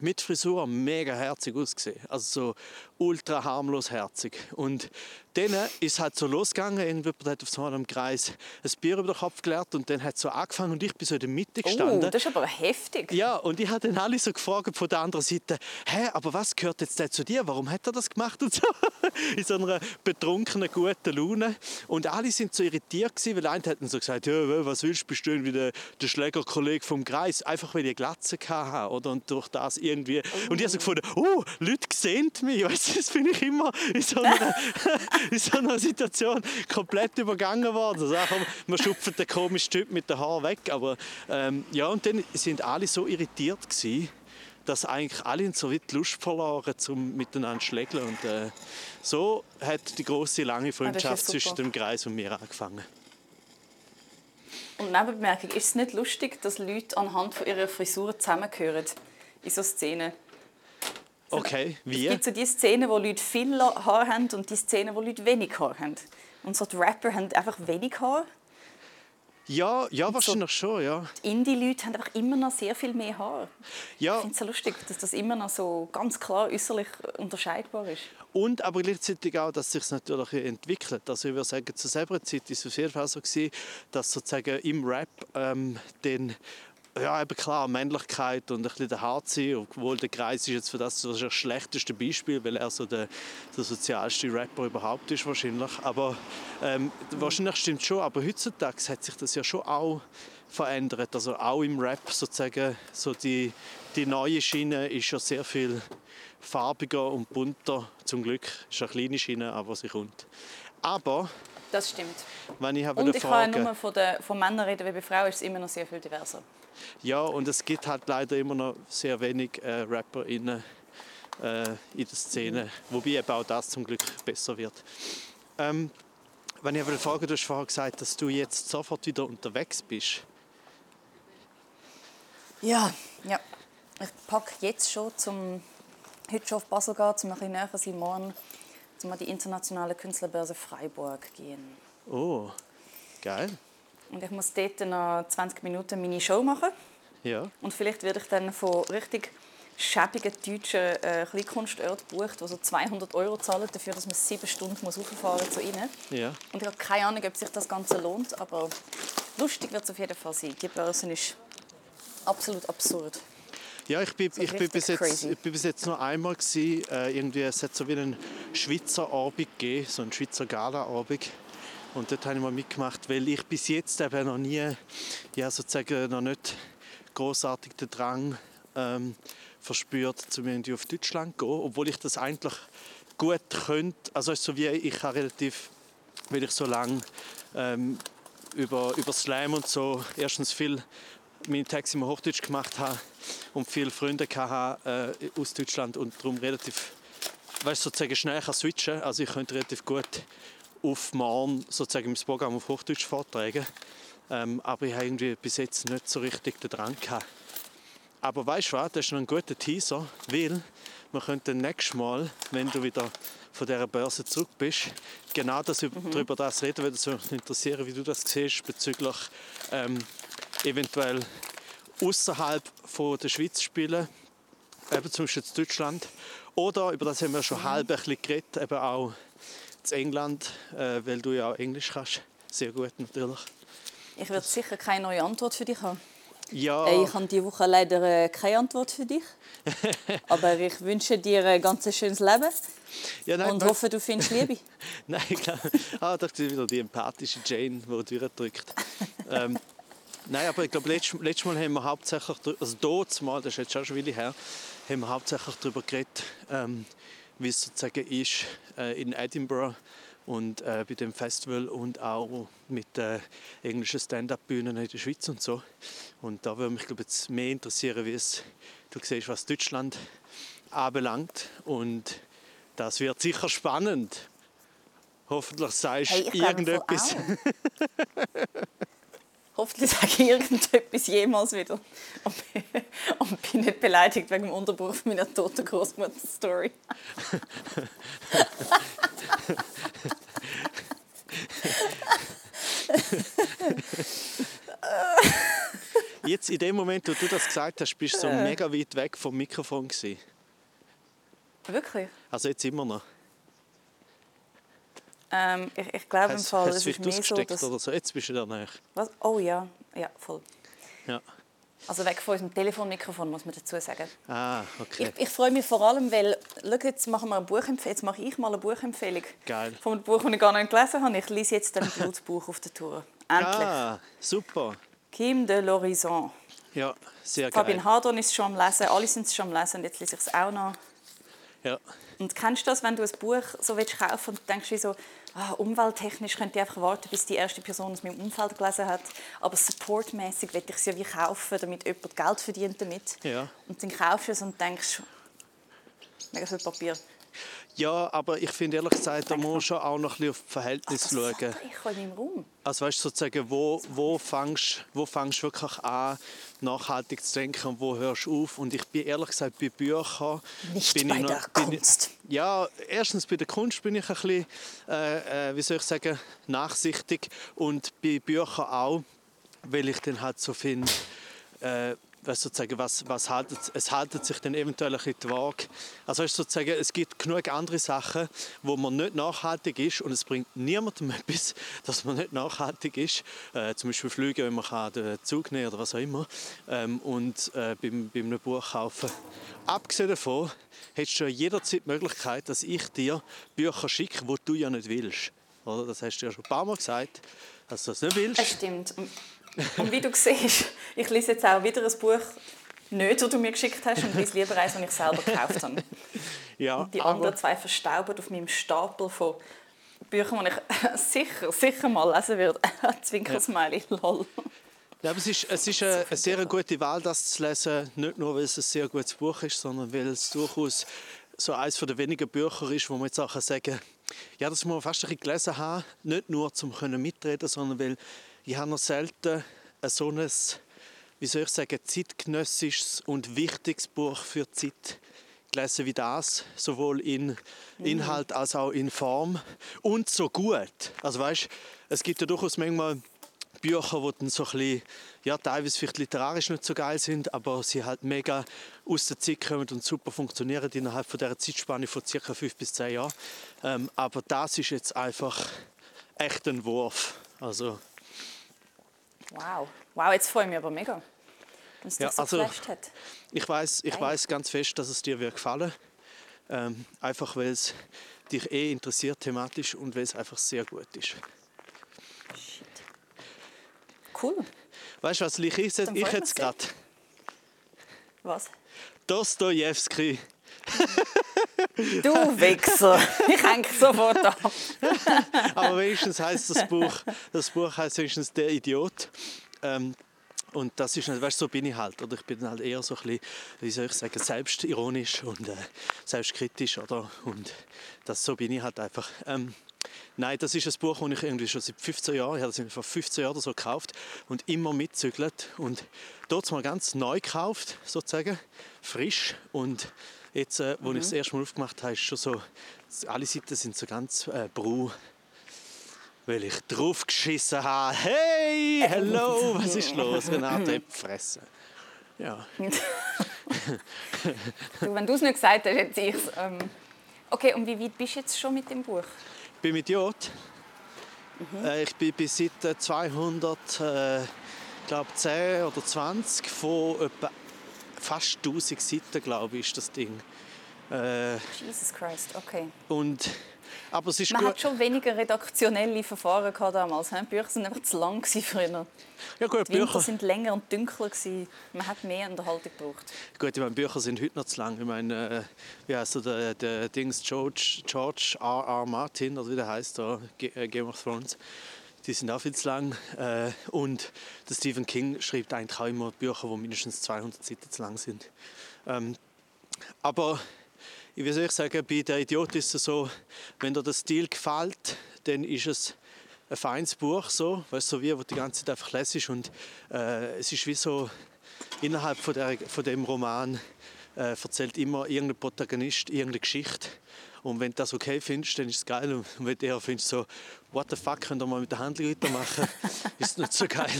mit Frisur mega herzig ausgesehen. Also so ultra harmlos herzig. Und dann ist halt so losgegangen, irgendjemand hat auf so einem Kreis ein Bier über den Kopf geleert und dann hat es so angefangen und ich bin so in der Mitte Oh, gestanden. das ist aber heftig. Ja, und ich habe dann alle so gefragt von der anderen Seite, hä, aber was gehört jetzt zu dir? Warum hat er das gemacht? Und so. In so einer betrunkenen, guten Laune. Und alle sind so irritiert gewesen, weil einer hat dann so gesagt, ja, was willst du, bist du wie der, der Schlägerkollege vom Kreis? Einfach weil ich Glatze hatte, oder? Und durch das irgendwie... Und ich habe so gefunden, oh, Leute sehen mich. Weißt das bin ich immer in so einer, in so einer Situation komplett übergangen worden. Also, komm, man schupft den komischen Typ mit den Haaren weg. Aber ähm, ja, und dann sind alle so irritiert gewesen, dass eigentlich alle so weit die Lust verloren, um miteinander zu schlägeln. Und äh, so hat die große lange Ah, ja Freundschaft super. zwischen dem Kreis und mir angefangen. Und Nebenbemerkung, ist es nicht lustig, dass Leute anhand von ihrer Frisur zusammengehören in so Szenen? Okay, Es wie? gibt so die Szenen, wo Leute viel Haar haben und die Szenen, wo Leute wenig Haar haben. Und so die Rapper haben einfach wenig Haar. Ja, ja, wahrscheinlich schon, ja. Die Indie-Leute haben einfach immer noch sehr viel mehr Haar. Ich ja. finde es so lustig, dass das immer noch so ganz klar äußerlich unterscheidbar ist. Und aber gleichzeitig auch, dass sich natürlich entwickelt. Also ich würde sagen, zur selben Zeit ist es auf jeden Fall so gewesen, dass sozusagen im Rap ähm, den ja, eben klar, Männlichkeit und ein bisschen der Hart sein, obwohl der Kreis ist jetzt für das das schlechteste Beispiel, weil er so der, der sozialste Rapper überhaupt ist wahrscheinlich. Aber ähm, wahrscheinlich stimmt schon, aber heutzutage hat sich das ja schon auch verändert. Also auch im Rap sozusagen, so die, die neue Schiene ist ja sehr viel farbiger und bunter. Zum Glück ist eine kleine Schiene, aber sie kommt. Aber, Das stimmt. wenn ich habe Und ich kann ja fragen, nur von, den, von Männern reden, weil bei Frauen ist es immer noch sehr viel diverser. Ja, und es gibt halt leider immer noch sehr wenig äh, RapperInnen äh, in der Szene, wobei eben auch das zum Glück besser wird. Ähm, wenn ich aber frage, du hast vorhin gesagt, dass du jetzt sofort wieder unterwegs bist. Ja. ja. Ich packe jetzt schon, zum heute schon auf Basel gehen, um ein bisschen näher sein, morgen zum an die internationale Künstlerbörse Freiburg gehen. Oh, geil. Und ich muss dort noch 20 Minuten meine Show machen. Ja. Und vielleicht werde ich dann von richtig schäbigen deutschen äh, Kleinkunstorten gebucht, die so 200 Euro zahlen dafür, dass man sieben Stunden muss rauffahren muss zu ihnen. Ja. Und ich habe keine Ahnung, ob sich das Ganze lohnt, aber lustig wird es auf jeden Fall sein. Die Börse ist absolut absurd. Ja, ich bin, So ich bin, bis, jetzt, crazy. ich bin bis jetzt nur einmal gewesen, äh, irgendwie, es hat so wie einen Schweizer Abend gegeben, so einen Schweizer Gala-Abend. Und dort habe ich mal mitgemacht, weil ich bis jetzt eben noch nie, ja sozusagen noch nicht großartig den Drang ähm, verspürt, um irgendwie auf Deutschland zu gehen, obwohl ich das eigentlich gut könnte. Also so wie ich habe relativ, weil ich so lange ähm, über, über Slam und so erstens viel meine Taxi im Hochdeutsch gemacht habe und viele Freunde hatte, äh, aus Deutschland und darum relativ weißt, sozusagen schnell kann switchen Also ich könnte relativ gut auf morgen sozusagen mein Programm auf Hochdeutsch vortragen. Ähm, aber ich habe irgendwie bis jetzt nicht so richtig den Drang gehabt. Aber weißt du was, das ist noch ein guter Teaser, weil wir könnten nächstes Mal, wenn du wieder von dieser Börse zurück bist, genau das, mhm. darüber das reden, weil es mich interessieren, wie du das siehst bezüglich ähm, eventuell außerhalb der Schweiz spielen, eben zum Beispiel in Deutschland. Oder, über das haben wir schon mhm. halb ein bisschen geredet, eben auch in England, äh, weil du ja auch Englisch kannst. Sehr gut natürlich. Ich werde sicher keine neue Antwort für dich haben. Ja. Ich habe diese Woche leider äh, keine Antwort für dich. Aber ich wünsche dir ein ganz schönes Leben. Ja, nein, und hoffe, du findest Liebe. nein, ich glaube, ah, das ist wieder die empathische Jane, die durchdrückt. ähm, nein, aber ich glaube, letztes, letztes Mal haben wir hauptsächlich, also dort mal, das ist jetzt schon wieder her, haben wir hauptsächlich darüber geredet, ähm, wie es sozusagen ist äh, in Edinburgh und äh, bei dem Festival und auch mit äh, englischen Stand-up-Bühnen in der Schweiz und so. Und da würde mich glaube jetzt mehr interessieren, wie es du siehst, was Deutschland anbelangt und das wird sicher spannend. Hoffentlich sagst du hey, irgendetwas. Hoffentlich sage ich irgendetwas jemals wieder. Und, und bin nicht beleidigt wegen dem Unterbruch meiner toten Großmutter-Story. Jetzt in dem Moment, wo du das gesagt hast, bist du so äh. mega weit weg vom Mikrofon gewesen. Wirklich? Also jetzt immer noch. Ähm, ich, ich glaube im Fall, es ist mehr so, dass... oder so? Jetzt bist du da näher. Was? Oh ja, ja, voll. Ja. Also weg von unserem Telefonmikrofon, muss man dazu sagen. Ah, okay. Ich, ich freue mich vor allem, weil, schau, jetzt machen wir eine Buchempfehlung. Jetzt mache ich mal eine Buchempfehlung. Geil. Von einem Buch, das ich gar nicht gelesen habe. Ich lese jetzt ein Blutbuch auf der Tour. Endlich. Ah, super. Kim de l'Horizon. Ja, sehr geil. Fabian Hardon ist schon am Lesen, alle sind es schon am Lesen und jetzt lese ich es auch noch. Ja. Und kennst du das, wenn du ein Buch so willst kaufen und denkst wie so, ah, umwelttechnisch könnte ich einfach warten, bis die erste Person aus meinem Umfeld gelesen hat, aber supportmäßig will ich es ja wie kaufen, damit jemand Geld verdient damit. Ja. Und dann kaufst du es und denkst, mega viel Papier. Ja, aber ich finde ehrlich gesagt, da muss schon auch noch ein bisschen auf das Verhältnis Ach, schauen. Ich in meinem Raum. Also weißt du, sozusagen, wo, wo fängst wo fängst wirklich an, nachhaltig zu denken und wo hörst du auf? Und ich bin ehrlich gesagt, bei Büchern... Nicht bin bei ich noch, der Kunst. Ich, ja, erstens bei der Kunst bin ich ein bisschen, äh, äh, wie soll ich sagen, nachsichtig. Und bei Büchern auch, weil ich dann halt so finde... Äh, was sozusagen, was, was haltet, es haltet sich dann eventuell ein bisschen die Waage. Also ist sozusagen, es gibt genug andere Sachen, wo man nicht nachhaltig ist und es bringt niemandem etwas, dass man nicht nachhaltig ist. Äh, zum Beispiel Flüge, wenn man kann, den Zug nehmen oder was auch immer. Ähm, und äh, beim, beim Buch kaufen. Abgesehen davon hättest du jederzeit die Möglichkeit, dass ich dir Bücher schicke, die du ja nicht willst. Oder? Das hast du ja schon ein paar Mal gesagt, dass du das nicht willst. Das stimmt. Und wie du siehst, ich lese jetzt auch wieder ein Buch, nicht, das du mir geschickt hast, und lese lieber eins, das ich selber gekauft habe. Ja, und die anderen zwei verstauben auf meinem Stapel von Büchern, die ich sicher, sicher mal lesen werde. Zwinkersmiley, lol. Ja, aber es ist, es ist eine, eine sehr gute Wahl, das zu lesen. Nicht nur, weil es ein sehr gutes Buch ist, sondern weil es durchaus so eines der wenigen Bücher ist, wo man jetzt auch sagen kann, ja, das muss man fast ein bisschen gelesen haben. Nicht nur, um mitreden sondern weil ich habe noch selten so ein, wie soll ich sagen, zeitgenössisches und wichtiges Buch für die Zeit gelesen wie das, sowohl in Inhalt als auch in Form und so gut. Also weißt, es gibt ja durchaus manchmal Bücher, die dann so ein bisschen, ja, teilweise vielleicht literarisch nicht so geil sind, aber sie halt mega aus der Zeit kommen und super funktionieren innerhalb von dieser Zeitspanne von ca. fünf bis zehn Jahren. Ähm, aber das ist jetzt einfach echt ein Wurf. Also Wow, wow, jetzt freue ich mich aber mega, dass ja, so also, hat. Ich weiß, ich weiß ganz fest, dass es dir wird gefallen. Ähm, einfach weil es dich eh interessiert thematisch und weil es einfach sehr gut ist. Shit. Cool. Weißt du was, ich, ich, ich jetzt gerade. Was? Dostojewski. Du Wichser! Ich hänge sofort ab. Aber wenigstens heißt das Buch, das Buch heißt wenigstens Der Idiot. Ähm, und das ist, weißt, so bin ich halt. Oder ich bin halt eher so ein bisschen, wie soll ich sagen, selbstironisch und äh, selbstkritisch. Oder? Und das, so bin ich halt einfach. Ähm, Nein, das ist ein Buch, das ich irgendwie schon seit 15 Jahren, ich habe es vor 15 Jahren so gekauft und immer mitzügelt und dort mal ganz neu gekauft, sozusagen, frisch und jetzt, äh, wo mhm. ich es erst mal aufgemacht habe, ist schon so, alle Seiten sind so ganz äh, brau, weil ich drauf geschissen habe. Hey, hello, was ist los? Renate, fressen. Ja. wenn du es nicht gesagt hast, hätte ich es. Ähm okay, und wie weit bist du jetzt schon mit dem Buch? Ich bin mit J. Mhm. Äh, ich bin bis seit 200, äh, glaube 10 oder 20 von etwa fast 1000 Seiten, glaube ich, ist das Ding. Äh, Jesus Christ, okay. Und aber es ist Man gut. hat schon weniger redaktionelle Verfahren gehabt damals. Die Bücher sind einfach zu lang früher. Ja gut, die Bücher sind länger und dunkler gewesen. Man hat mehr Unterhaltung gebraucht. Gut, ich meine, Bücher sind heute noch zu lang. Ich meine, äh, wie heißt der, der Dings George, George R. R. Martin oder wie der heißt da, äh, Game of Thrones. Die sind auch viel zu lang. Äh, und der Stephen King schreibt eigentlich auch immer Bücher, die mindestens 200 Seiten zu lang sind. Ähm, aber ich sagen, bei der Idiot ist es so, wenn dir der Stil gefällt, dann ist es ein feines Buch, so, weißt, so wie, wo die ganze Zeit einfach lässt und äh, es ist wie so, innerhalb von, der, von dem Roman äh, erzählt immer irgendein Protagonist irgendeine Geschichte und wenn du das okay findest, dann ist es geil und wenn du eher findest so, what the fuck, könnt ihr mal mit der Handlung weitermachen, ist es nicht so geil.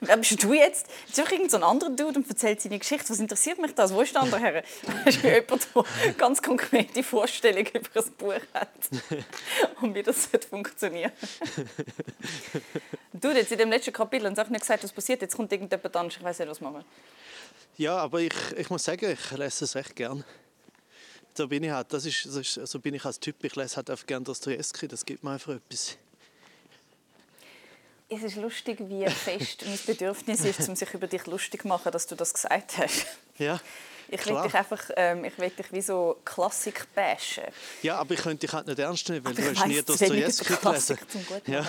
Wer bist du jetzt? Jetzt ist irgend so ein anderer Dude und erzählt seine Geschichte. Was interessiert mich das? Wo ist der andere Herr? Hast du jemand, der ganz konkrete Vorstellungen über ein Buch hat und wie das funktionieren Du jetzt in dem letzten Kapitel und nicht gesagt, was passiert. Jetzt kommt irgendjemand anders. Ich weiß nicht, was machen. Ja, aber ich, ich muss sagen, ich lese es recht gern. So bin ich halt. Das ist, das ist, so bin ich als Typ. Ich lese halt einfach gerne Dostoevsky. Das gibt mir einfach etwas es ist lustig, wie fest mein Bedürfnis ist, um sich über dich lustig zu machen, dass du das gesagt hast. Ja. Ich will dich einfach, ähm, ich will dich wie so Klassik bashen. Ja, aber ich könnte dich halt nicht ernst nehmen, weil aber du hast nie Dostoevsky gelesen. Zum ja.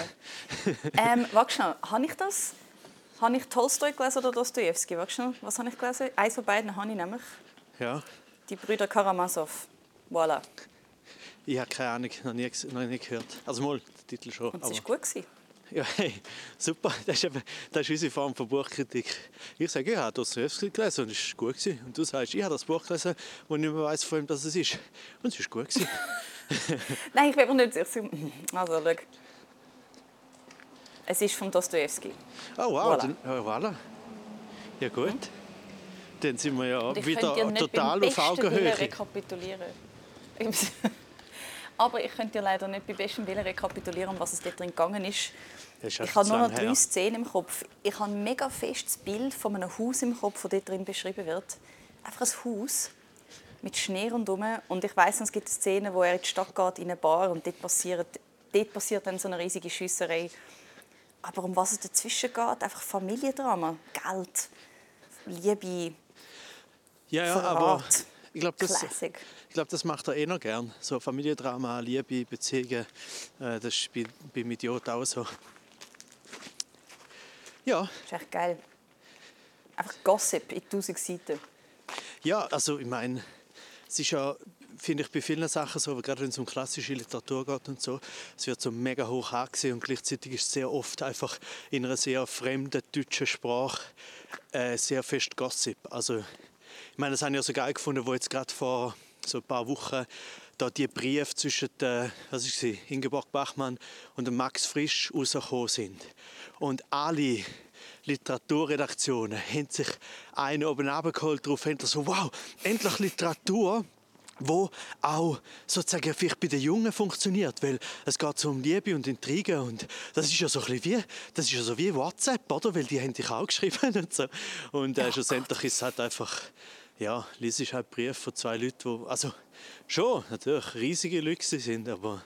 ähm, warte schnell, habe ich das? Habe ich Tolstoi gelesen oder Dostoevsky? Warte schnell, was habe ich gelesen? Eins von beiden habe ich nämlich. Ja. Die Brüder Karamazov. Voilà. Ich habe keine Ahnung, noch nie, noch nie gehört. Also mal, der Titel schon. Und es war gut. Gewesen. Ja, hey, super. Das ist, eben, das ist unsere Form von Buchkritik. Ich sage, ich habe Dostoevsky gelesen und es war gut. Gewesen. Und du sagst, ich habe das Buch gelesen, wo ich nicht mehr weiss, von wem das ist. Und es war gut. Nein, ich bin mir nicht sicher. Also, schau. Es ist von Dostoevsky. Oh, wow. Voilà. Dann, oh, voilà. Ja, gut. Mhm. Dann sind wir ja wieder total auf Augenhöhe. rekapitulieren. Aber ich könnte dir leider nicht bei bestem Willen rekapitulieren, was es dort drin gegangen ist. ist ich habe nur noch drei her. Szenen im Kopf. Ich habe ein mega festes Bild von einem Haus im Kopf, das dort drin beschrieben wird. Einfach ein Haus mit Schnee rundherum. Und ich weiß, es gibt Szenen, wo er in die Stadt geht, in eine Bar, und dort passiert, dort passiert dann so eine riesige Schüsserei. Aber um was es dazwischen geht, einfach Familiendrama, Geld, Liebe, ja, ja, aber ich glaube, das. Ich glaube, das macht er eh noch gern. So Familiendrama, Liebe, Beziehungen. Äh, das ist bei, beim Idiot auch so. Ja. Das ist echt geil. Einfach Gossip in tausend Seiten. Ja, also ich meine, es ist ja, finde ich, bei vielen Sachen so, gerade wenn es um klassische Literatur geht und so, es wird so mega hoch angesehen und gleichzeitig ist es sehr oft einfach in einer sehr fremden deutschen Sprache äh, sehr fest Gossip. Also ich meine, das habe ich ja so geil gefunden, wo jetzt gerade vor so ein paar Wochen da die Briefe zwischen der, was ist sie, Ingeborg Bachmann und Max Frisch rausgekommen sind. Und alle Literaturredaktionen haben sich einen oben abgeholt darauf, haben so, wow, endlich Literatur, wo auch sozusagen vielleicht bei den Jungen funktioniert, weil es geht um Liebe und Intrigen und das ist ja so ein bisschen wie, das ist ja so wie WhatsApp, oder? Weil die haben dich auch geschrieben und so. Und äh, schlussendlich ist es halt einfach ja, liest ich halt Briefe von zwei Leuten, die, also schon, natürlich riesige Leute sind, aber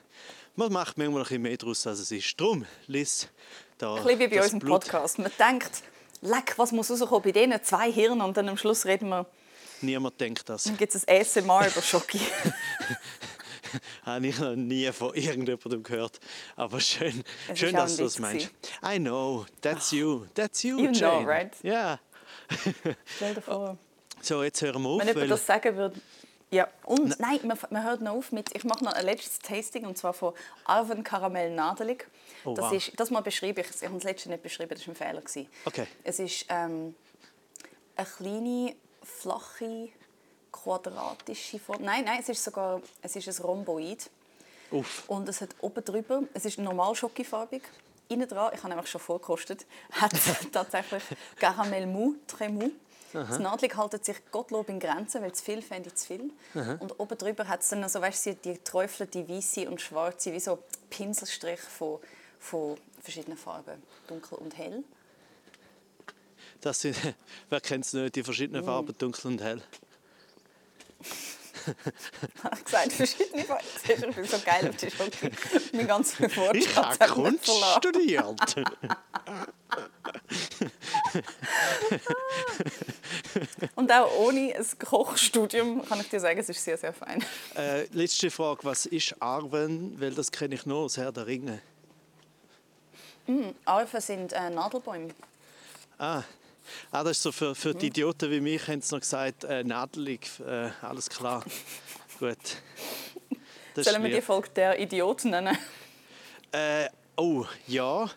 man macht manchmal ein bisschen mehr daraus, als es ist. Darum, lies da Ein bisschen wie bei unserem Blut. Podcast. Man denkt, leck, was muss rauskommen bei denen zwei Hirnen und dann am Schluss reden wir... Niemand denkt das. Dann gibt es ein ASMR über Schocki. Habe ich noch nie von irgendjemandem gehört. Aber schön, schön dass du das meinst. I know, that's you. That's you, you Jane. know, right? Ja. Stell dir vor. So, jetzt hören wir auf. Wenn jemand das sagen würde, Ja, und nein, man, man hört noch auf mit, ich mache noch ein letztes Tasting und zwar von Arven Karamell Nadelig. Oh, das, wow. ist, das mal beschreibe ich, ich habe das letzte nicht beschrieben, das war ein Fehler. gewesen. Okay. Es ist ähm, eine kleine, flache, quadratische Form. Nein, nein, es ist sogar es ist ein Rhomboid. Uff. Und es hat oben drüber, es ist normal schokifarbig. Innen dran, ich habe nämlich schon vorgekostet, hat tatsächlich Caramel Mou, très mou. Das Nadelig hält sich Gottlob in Grenzen, weil zu viel fände ich zu viel. Und oben drüber hat es dann so, weißt du, die träufelte weiße und schwarze, wie so Pinselstrich von, von verschiedenen Farben, dunkel und hell. Das sind, wer kennt es nicht, die verschiedenen Farben, dunkel und hell. habe ich gesagt, verschiedene Farben. Ich bin so geil auf die Schoki. Mein ganzer Wortschatz Ich habe Kunst studiert. Und auch ohne ein Kochstudium kann ich dir sagen, es ist sehr, sehr fein. äh, letzte Frage, was ist Arwen? Weil das kenne ich nur aus Herr der Ringe. Arven sind äh, Nadelbäume. Ah. Ah, das ist so für, für die Idioten wie mich, haben sie noch gesagt, äh, nadelig, äh, alles klar. Gut. Das Sollen wir die. Folge der Idioten nennen? Äh, oh, ja.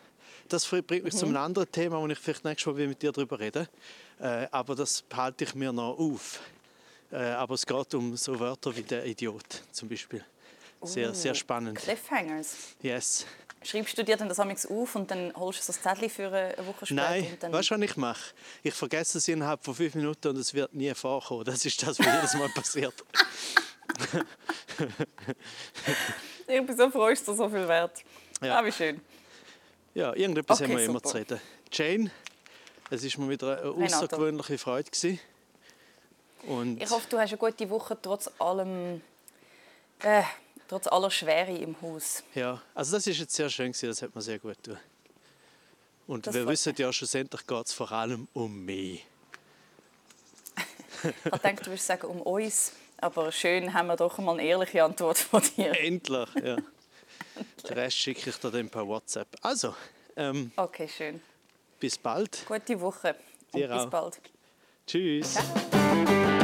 Das bringt Mhm. mich zu einem anderen Thema, wo ich vielleicht nächstes Mal mit dir darüber rede. Äh, aber das behalte ich mir noch auf. Äh, aber es geht um so Wörter wie der Idiot zum Beispiel. Sehr, sehr spannend. Cliffhangers. Yes. Schreibst du dir dann das amigs auf und dann holst du ein Zettel für eine Woche später? Nein, und dann... weißt du, was ich mache? Ich vergesse es innerhalb von fünf Minuten und es wird nie vorkommen. Das ist das, was jedes Mal passiert. Ich bin so froh, ist dir so viel wert. Ja. Ah, wie schön. Ja, irgendetwas Okay, haben wir immer super. zu reden. Jane, es war mir wieder eine außergewöhnliche Freude. Gewesen. Und Ich hoffe, du hast eine gute Woche trotz allem... Äh, trotz aller Schwere im Haus. ja, also das ist jetzt sehr schön gewesen, das hat mir sehr gut getan. Und Das wir wissen ja, schlussendlich geht es vor allem um mich. Ich denke, du würdest sagen, um uns. Aber schön haben wir doch mal eine ehrliche Antwort von dir. Endlich, ja. Den Rest schicke ich dir dann per WhatsApp. Also, ähm, Okay, schön. bis bald. Gute Woche. Und Dir bis auch. bald. Tschüss. Ciao.